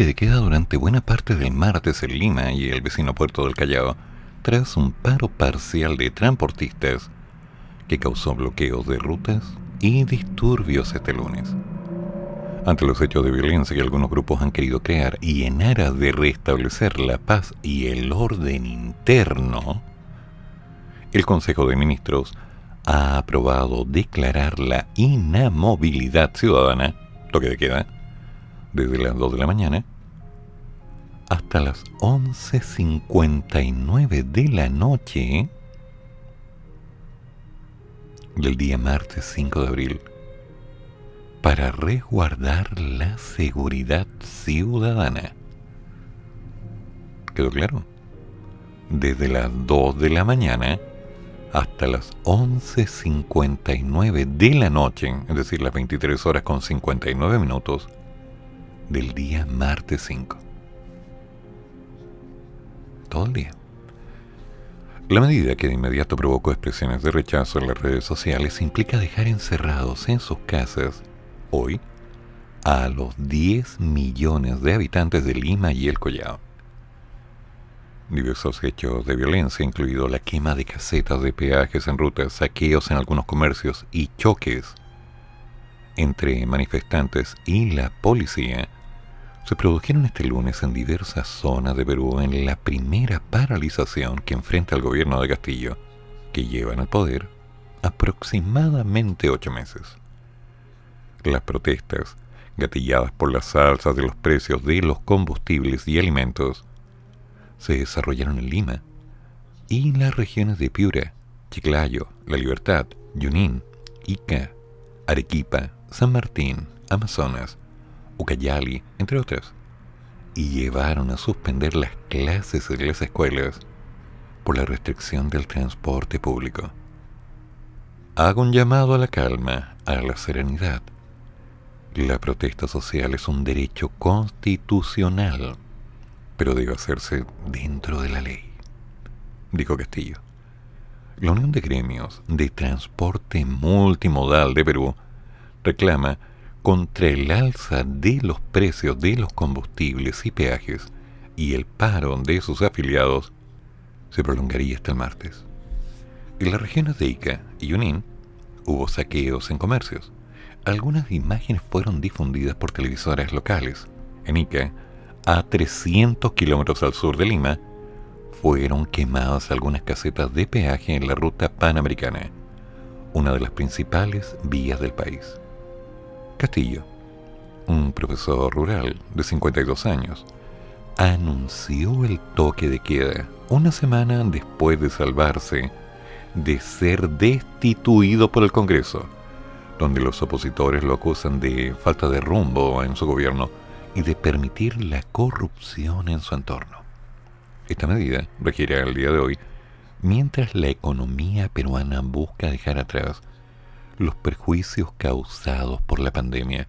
Toque de queda durante buena parte del martes en Lima y el vecino puerto del Callao tras un paro parcial de transportistas que causó bloqueos de rutas y disturbios este lunes. Ante los hechos de violencia que algunos grupos han querido crear y en aras de restablecer la paz y el orden interno, el Consejo de Ministros ha aprobado declarar la inamovilidad ciudadana, toque de queda, desde las 2 de la mañana hasta las 11.59 de la noche del día martes 5 de abril para resguardar la seguridad ciudadana. ¿Quedó claro? Desde las 2 de la mañana hasta las 11.59 de la noche, es decir, las 23 horas con 59 minutos del día martes 5. Todo el día. La medida que de inmediato provocó expresiones de rechazo en las redes sociales implica dejar encerrados en sus casas, hoy, a los 10 millones de habitantes de Lima y el Collao. Diversos hechos de violencia, incluido la quema de casetas de peajes en rutas, saqueos en algunos comercios y choques entre manifestantes y la policía, se produjeron este lunes en diversas zonas de Perú en la primera paralización que enfrenta el gobierno de Castillo, que lleva en el poder aproximadamente ocho meses. Las protestas, gatilladas por las alzas de los precios de los combustibles y alimentos, se desarrollaron en Lima y en las regiones de Piura, Chiclayo, La Libertad, Junín, Ica, Arequipa, San Martín, Amazonas, Ucayali, entre otras, y llevaron a suspender las clases en las escuelas por la restricción del transporte público. Hago un llamado a la calma, a la serenidad. La protesta social es un derecho constitucional, pero debe hacerse dentro de la ley, dijo Castillo. La Unión de Gremios de Transporte Multimodal de Perú reclama contra el alza de los precios de los combustibles y peajes y el paro de sus afiliados se prolongaría hasta el martes. En las regiones de Ica y Yunín hubo saqueos en comercios. Algunas imágenes fueron difundidas por televisoras locales. En Ica, a 300 kilómetros al sur de Lima, fueron quemadas algunas casetas de peaje en la ruta panamericana, una de las principales vías del país. Castillo, un profesor rural de 52 años, anunció el toque de queda una semana después de salvarse de ser destituido por el Congreso, donde los opositores lo acusan de falta de rumbo en su gobierno y de permitir la corrupción en su entorno. Esta medida requiere al día de hoy, mientras la economía peruana busca dejar atrás los perjuicios causados por la pandemia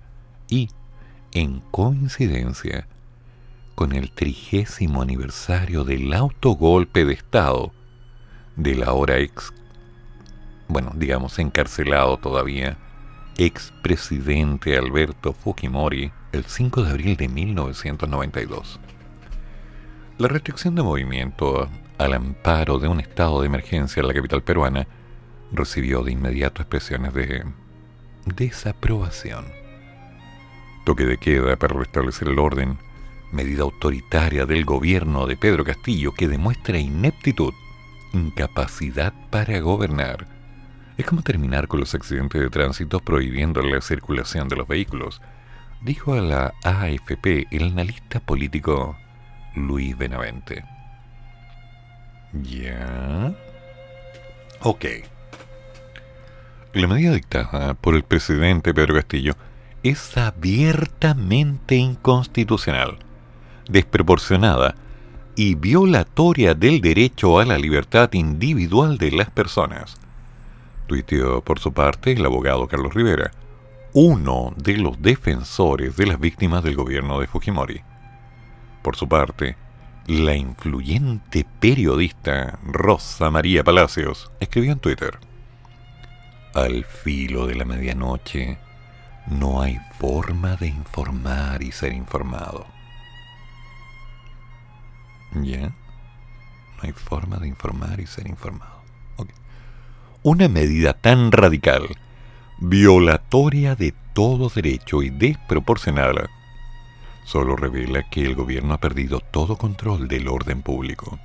y, en coincidencia con el trigésimo aniversario del autogolpe de Estado del ahora ex, bueno, digamos encarcelado todavía, expresidente Alberto Fujimori el 5 de abril de 1992. La restricción de movimiento al amparo de un estado de emergencia en la capital peruana recibió de inmediato expresiones de desaprobación. Toque de queda para restablecer el orden, medida autoritaria del gobierno de Pedro Castillo que demuestra ineptitud, incapacidad para gobernar. Es como terminar con los accidentes de tránsito prohibiendo la circulación de los vehículos, dijo a la AFP el analista político Luis Benavente. ¿Ya? Ok. La medida dictada por el presidente Pedro Castillo es abiertamente inconstitucional, desproporcionada y violatoria del derecho a la libertad individual de las personas. Tuiteó por su parte el abogado Carlos Rivera, uno de los defensores de las víctimas del gobierno de Fujimori. Por su parte, la influyente periodista Rosa María Palacios escribió en Twitter, al filo de la medianoche, no hay forma de informar y ser informado. ¿Ya? No hay forma de informar y ser informado. Una medida tan radical, violatoria de todo derecho y desproporcionada, solo revela que el gobierno ha perdido todo control del orden público.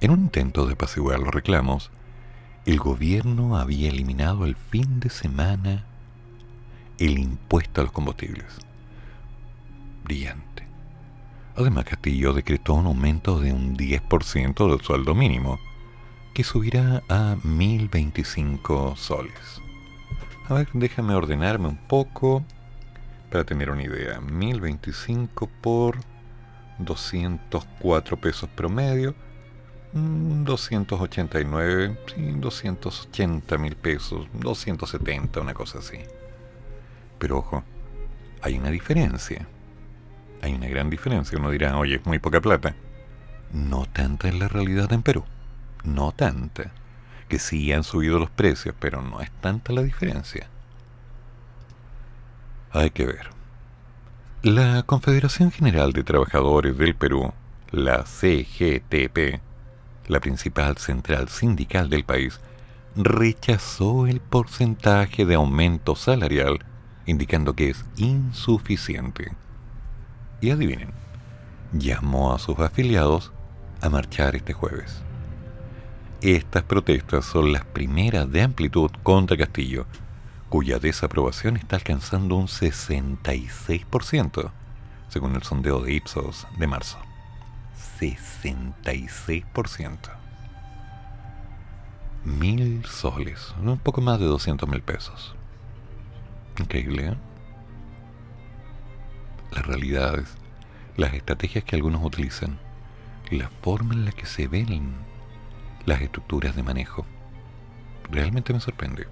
En un intento de apaciguar los reclamos, el gobierno había eliminado el fin de semana el impuesto a los combustibles. Brillante. Además, Castillo decretó un aumento de un 10% del sueldo mínimo, que subirá a 1025 soles. A ver, déjame ordenarme un poco para tener una idea. 1025 por 204 pesos promedio. 289, mm, sí, 280 mil pesos, 270, una cosa así. Pero ojo, hay una diferencia. Hay una gran diferencia. Uno dirá, oye, es muy poca plata. No tanta en la realidad en Perú. No tanta. Que sí han subido los precios, pero no es tanta la diferencia. Hay que ver. La Confederación General de Trabajadores del Perú, la CGTP, la principal central sindical del país, rechazó el porcentaje de aumento salarial indicando que es insuficiente. Y adivinen, llamó a sus afiliados a marchar este jueves. Estas protestas son las primeras de amplitud contra Castillo, cuya desaprobación está alcanzando un 66%, según el sondeo de Ipsos de marzo. 66%. Mil soles, un poco más de 200 mil pesos. Increíble, ¿eh? Las realidades, las estrategias que algunos utilizan, la forma en la que se ven las estructuras de manejo. Realmente me sorprende.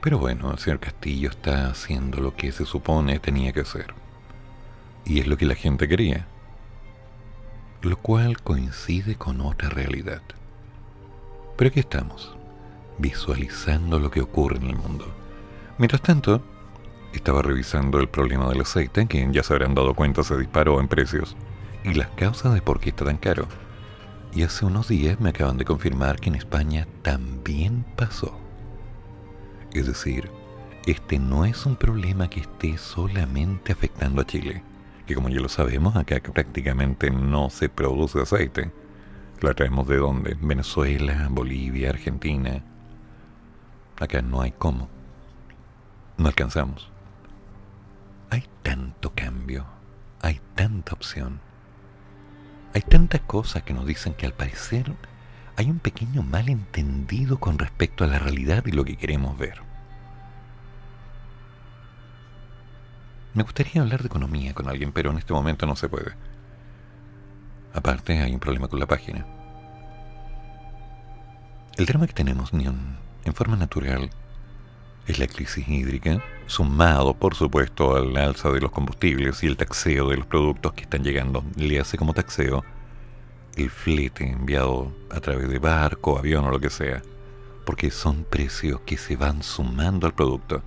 Pero bueno, el señor Castillo está haciendo lo que se supone tenía que hacer. Y es lo que la gente quería. Lo cual coincide con otra realidad. Pero aquí estamos, visualizando lo que ocurre en el mundo. Mientras tanto, estaba revisando el problema del aceite, que ya se habrán dado cuenta se disparó en precios, y las causas de por qué está tan caro. Y hace unos días me acaban de confirmar que en España también pasó. Es decir, este no es un problema que esté solamente afectando a Chile, que como ya lo sabemos, acá prácticamente no se produce aceite. La traemos de dónde? Venezuela, Bolivia, Argentina. Acá no hay cómo no alcanzamos. Hay tanto cambio, hay tanta opción, hay tantas cosas que nos dicen que al parecer hay un pequeño malentendido con respecto a la realidad y lo que queremos ver. Me gustaría hablar de economía con alguien, pero en este momento no se puede. Aparte, hay un problema con la página. El drama que tenemos en forma natural es la crisis hídrica, sumado por supuesto al alza de los combustibles y el taxeo de los productos que están llegando. Le hace como taxeo el flete enviado a través de barco, avión o lo que sea, porque son precios que se van sumando al producto.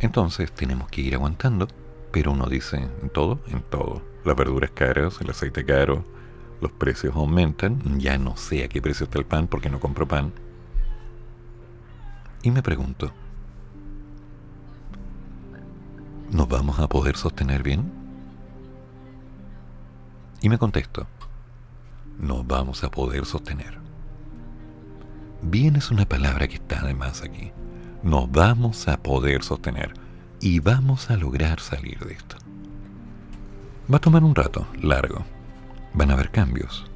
Entonces tenemos que ir aguantando, pero uno dice, en todo, en todo. Las verduras caras, el aceite caro, los precios aumentan, ya no sé a qué precio está el pan porque no compro pan y me pregunto, ¿nos vamos a poder sostener bien? Y me contesto, nos vamos a poder sostener. Bien es una palabra que está además aquí. Nos vamos a poder sostener y vamos a lograr salir de esto. Va a tomar un rato, largo. Van a haber cambios.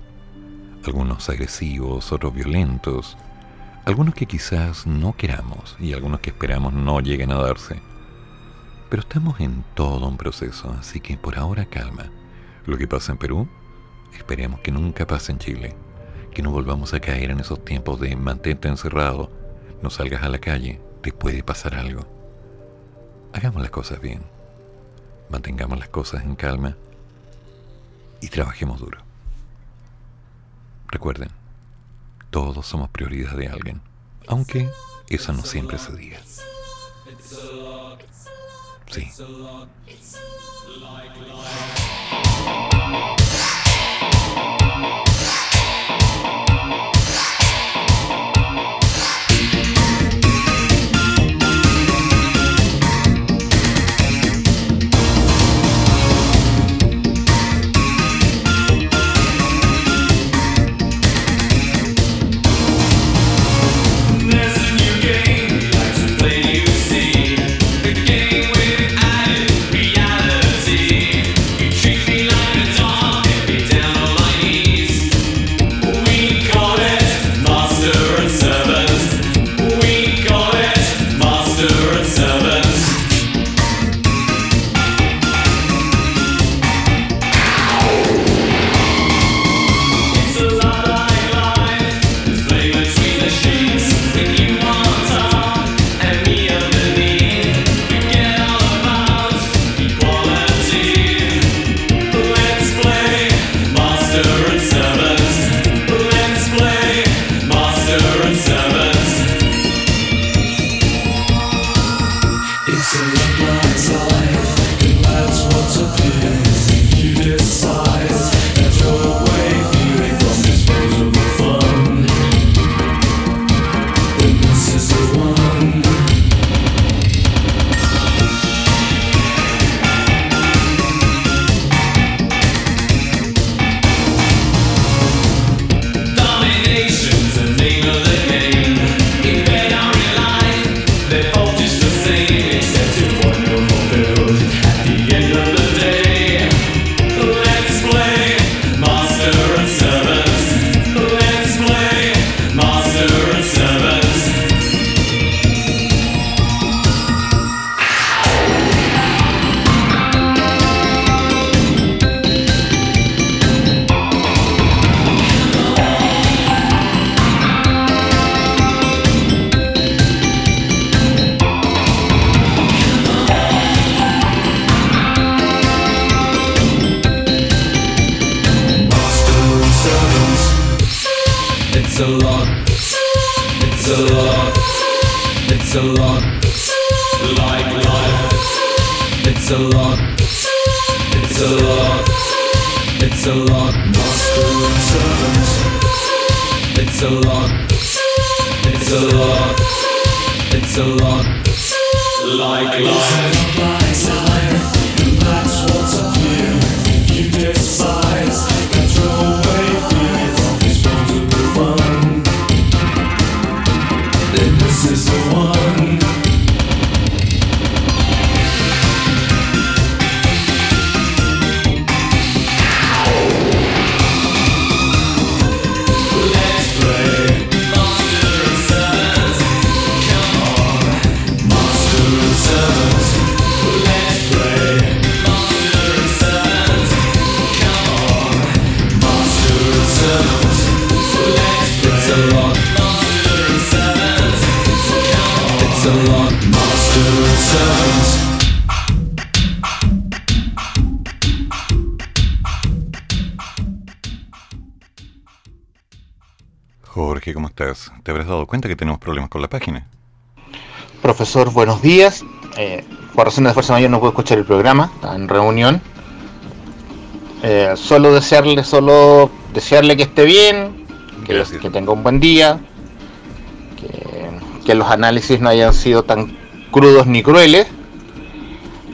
Algunos agresivos, otros violentos, algunos que quizás no queramos y algunos que esperamos no lleguen a darse. Pero estamos en todo un proceso, así que por ahora calma. Lo que pasa en Perú, esperemos que nunca pase en Chile. Que no volvamos a caer en esos tiempos de mantente encerrado, no salgas a la calle, te puede pasar algo. Hagamos las cosas bien. Mantengamos las cosas en calma y trabajemos duro. Recuerden, todos somos prioridad de alguien, aunque eso no siempre se diga. Sí. Profesor, buenos días. Eh, por razones de fuerza mayor no puedo escuchar el programa, está en reunión. Eh, solo desearle, solo desearle que esté bien, que, tenga un buen día, que, los análisis no hayan sido tan crudos ni crueles.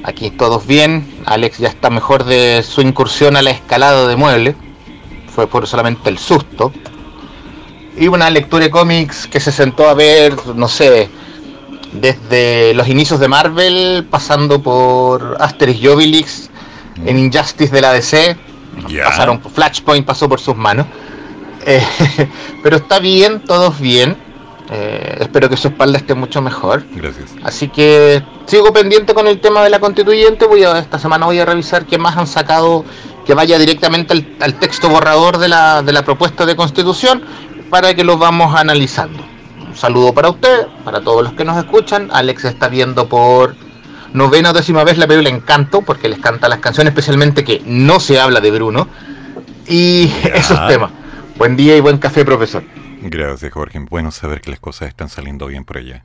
Aquí todos bien. Alex ya está mejor de su incursión a la escalada de muebles. Fue por solamente el susto. Y una lectura de cómics que se sentó a ver, no sé, desde los inicios de Marvel, pasando por Asterix y Obelix, en mm. Injustice de la DC, pasaron Flashpoint pasó por sus manos. Eh, *laughs* pero está bien, todos bien. Eh, espero que su espalda esté mucho mejor. Gracias. Así que sigo pendiente con el tema de la constituyente. Voy a, esta semana voy a revisar qué más han sacado que vaya directamente al, texto borrador de la, de la propuesta de constitución para que lo vamos analizando saludo para usted, para todos los que nos escuchan. Alex está viendo por novena o décima vez la película Encanto, porque les canta las canciones, especialmente que no se habla de Bruno. Y esos temas. Buen día y buen café, profesor. Gracias, Jorge. Bueno saber que las cosas están saliendo bien por allá.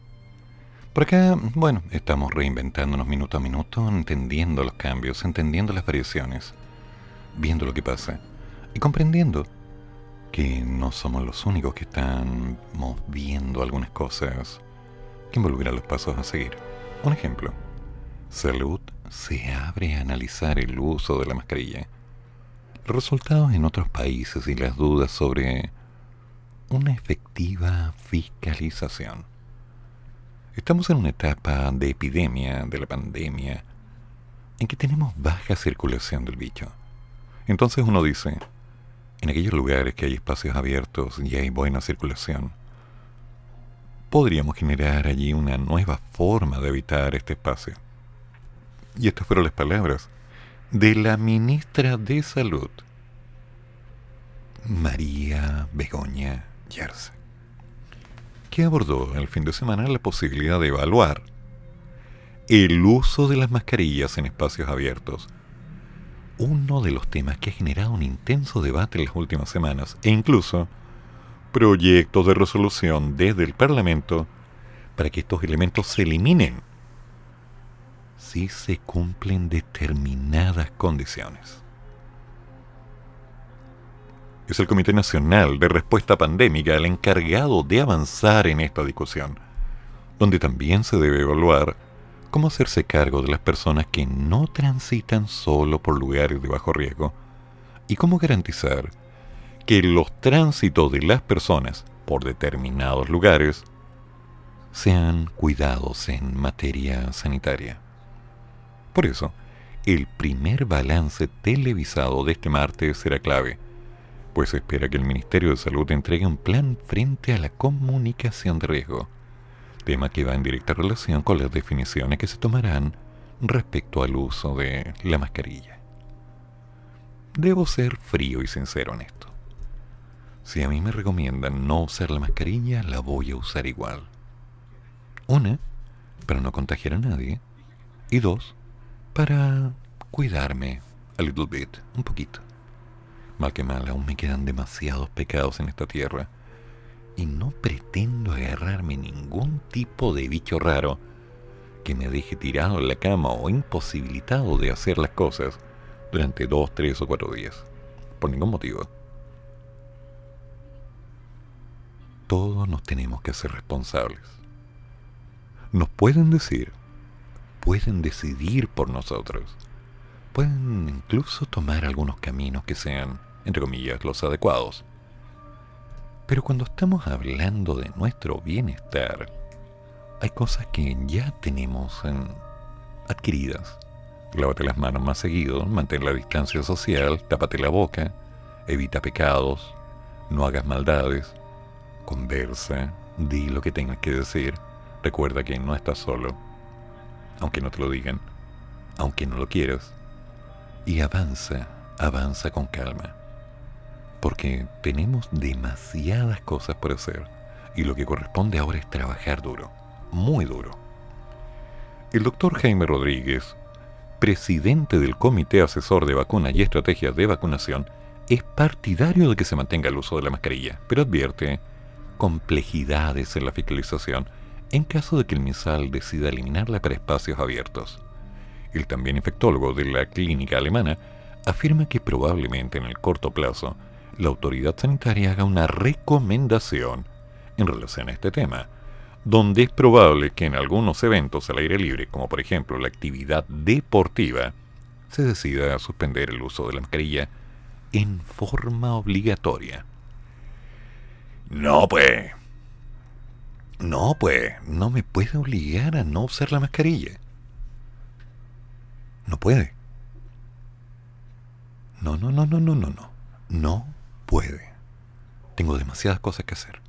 Por acá, bueno, estamos reinventándonos minuto a minuto, entendiendo los cambios, entendiendo las variaciones, viendo lo que pasa y comprendiendo que no somos los únicos que estamos viendo algunas cosas que involucran los pasos a seguir. Un ejemplo, Salud se abre a analizar el uso de la mascarilla, resultados en otros países y las dudas sobre una efectiva fiscalización. Estamos en una etapa de epidemia, de la pandemia, en que tenemos baja circulación del bicho. Entonces uno dice, en aquellos lugares que hay espacios abiertos y hay buena circulación, podríamos generar allí una nueva forma de evitar este espacio. Y estas fueron las palabras de la ministra de Salud, María Begoña Yerse que abordó el fin de semana la posibilidad de evaluar el uso de las mascarillas en espacios abiertos. Uno de los temas que ha generado un intenso debate en las últimas semanas e incluso proyectos de resolución desde el Parlamento para que estos elementos se eliminen si se cumplen determinadas condiciones. Es el Comité Nacional de Respuesta Pandémica el encargado de avanzar en esta discusión, donde también se debe evaluar cómo hacerse cargo de las personas que no transitan solo por lugares de bajo riesgo y cómo garantizar que los tránsitos de las personas por determinados lugares sean cuidados en materia sanitaria. Por eso, el primer balance televisado de este martes será clave pues espera que el Ministerio de Salud entregue un plan frente a la comunicación de riesgo, tema que va en directa relación con las definiciones que se tomarán respecto al uso de la mascarilla. Debo ser frío y sincero en esto. Si a mí me recomiendan no usar la mascarilla, la voy a usar igual. Una, para no contagiar a nadie. Y dos, para cuidarme a little bit, un poquito. Mal que mal, aún me quedan demasiados pecados en esta tierra. Y no pretendo agarrarme ningún tipo de bicho raro que me deje tirado en la cama o imposibilitado de hacer las cosas durante dos, tres o cuatro días. Por ningún motivo. Todos nos tenemos que hacer responsables. Nos pueden decir, pueden decidir por nosotros pueden incluso tomar algunos caminos que sean, entre comillas, los adecuados. Pero cuando estamos hablando de nuestro bienestar, hay cosas que ya tenemos adquiridas. Lávate las manos más seguido, mantén la distancia social, tápate la boca, evita pecados, no hagas maldades, conversa, di lo que tengas que decir, recuerda que no estás solo, aunque no te lo digan, aunque no lo quieras, y avanza, avanza con calma. Porque tenemos demasiadas cosas por hacer y lo que corresponde ahora es trabajar duro, muy duro. El doctor Jaime Rodríguez, presidente del Comité Asesor de Vacunas y Estrategias de Vacunación, es partidario de que se mantenga el uso de la mascarilla, pero advierte complejidades en la fiscalización en caso de que el MISAL decida eliminarla para espacios abiertos el también infectólogo de la clínica alemana, afirma que probablemente en el corto plazo la autoridad sanitaria haga una recomendación en relación a este tema, donde es probable que en algunos eventos al aire libre, como por ejemplo la actividad deportiva, se decida suspender el uso de la mascarilla en forma obligatoria. No, pues. No, pues, no me puede obligar a no usar la mascarilla. No puede. No, no, no, no, no, no, no. No puede. Tengo demasiadas cosas que hacer.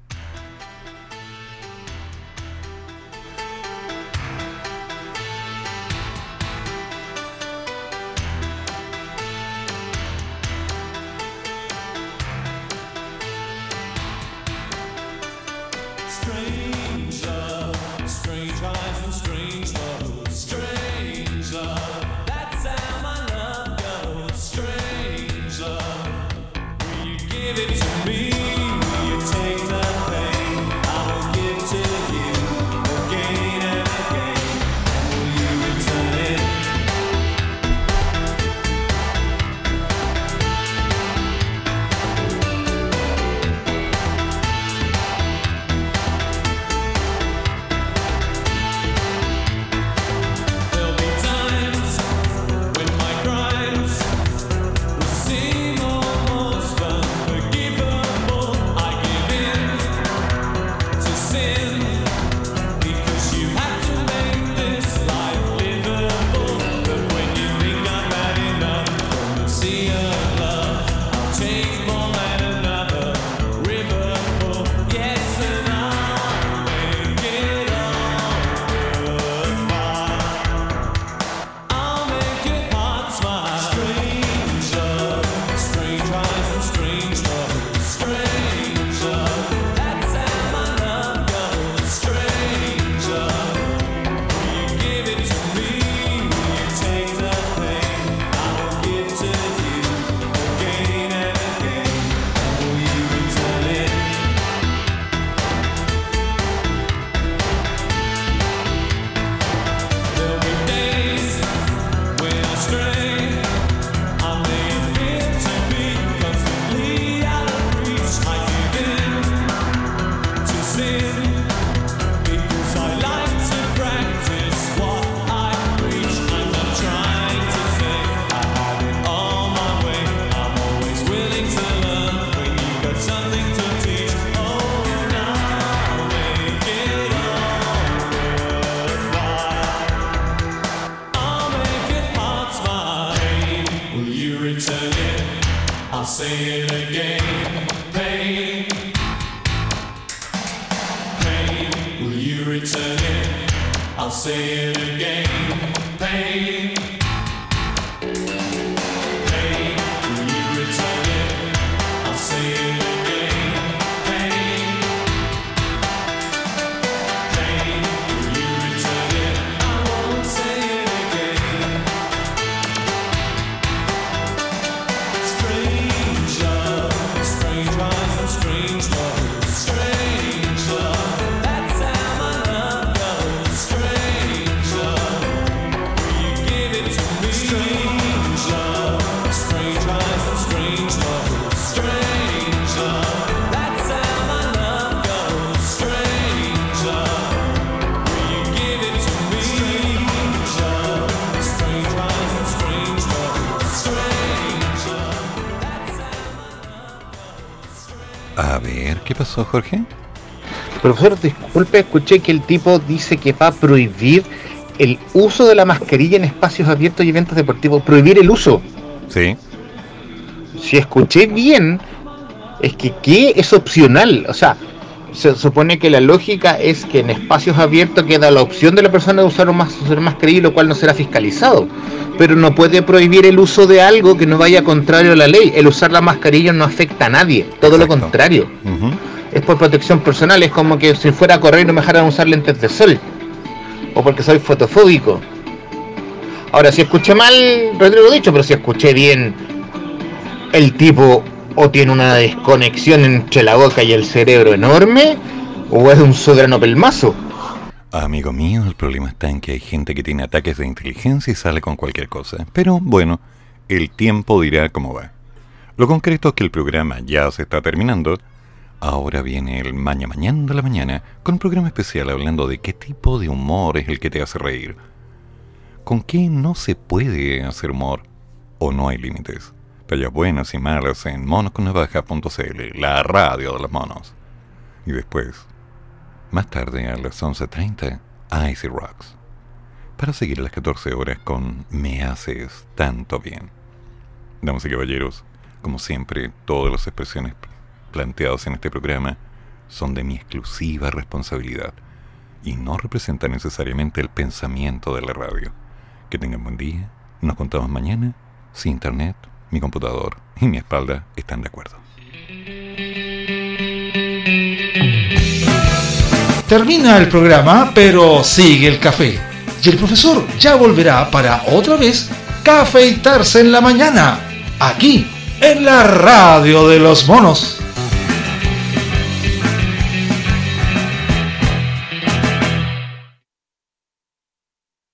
Profesor, disculpe, escuché que el tipo dice que va a prohibir el uso de la mascarilla en espacios abiertos y eventos deportivos. Prohibir el uso. Sí. Si escuché bien, es que ¿qué es opcional? O sea, se supone que la lógica es que en espacios abiertos queda la opción de la persona de usar, más, usar mascarilla, lo cual no será fiscalizado. Pero no puede prohibir el uso de algo que no vaya contrario a la ley. El usar la mascarilla no afecta a nadie, todo lo contrario. Es por protección personal, es como que si fuera a correr no me dejaran usar lentes de sol. O porque soy fotofóbico. Ahora, si escuché mal, Rodrigo dicho, pero si escuché bien, el tipo o tiene una desconexión entre la boca y el cerebro enorme, o es un soberano pelmazo. Amigo mío, el problema está en que hay gente que tiene ataques de inteligencia y sale con cualquier cosa. Pero bueno, el tiempo dirá cómo va. Lo concreto es que el programa ya se está terminando. Ahora viene el Maña Mañana de la Mañana con un programa especial hablando de qué tipo de humor es el que te hace reír. ¿Con qué no se puede hacer humor? ¿O no hay límites? tallas buenas y malas en monosconnavaja.cl, la radio de los monos. Y después, más tarde a las 11.30, Icy Rocks. Para seguir a las 14 horas con Me haces tanto bien. Damas y caballeros, como siempre, todas las expresiones planteadas en este programa son de mi exclusiva responsabilidad y no representan necesariamente el pensamiento de la radio. Que tengan buen día, nos contamos mañana, sin internet, mi computador y mi espalda están de acuerdo. Termina el programa, pero sigue el café. Y el profesor ya volverá para otra vez cafeitarse en la mañana, aquí, en la radio de los monos.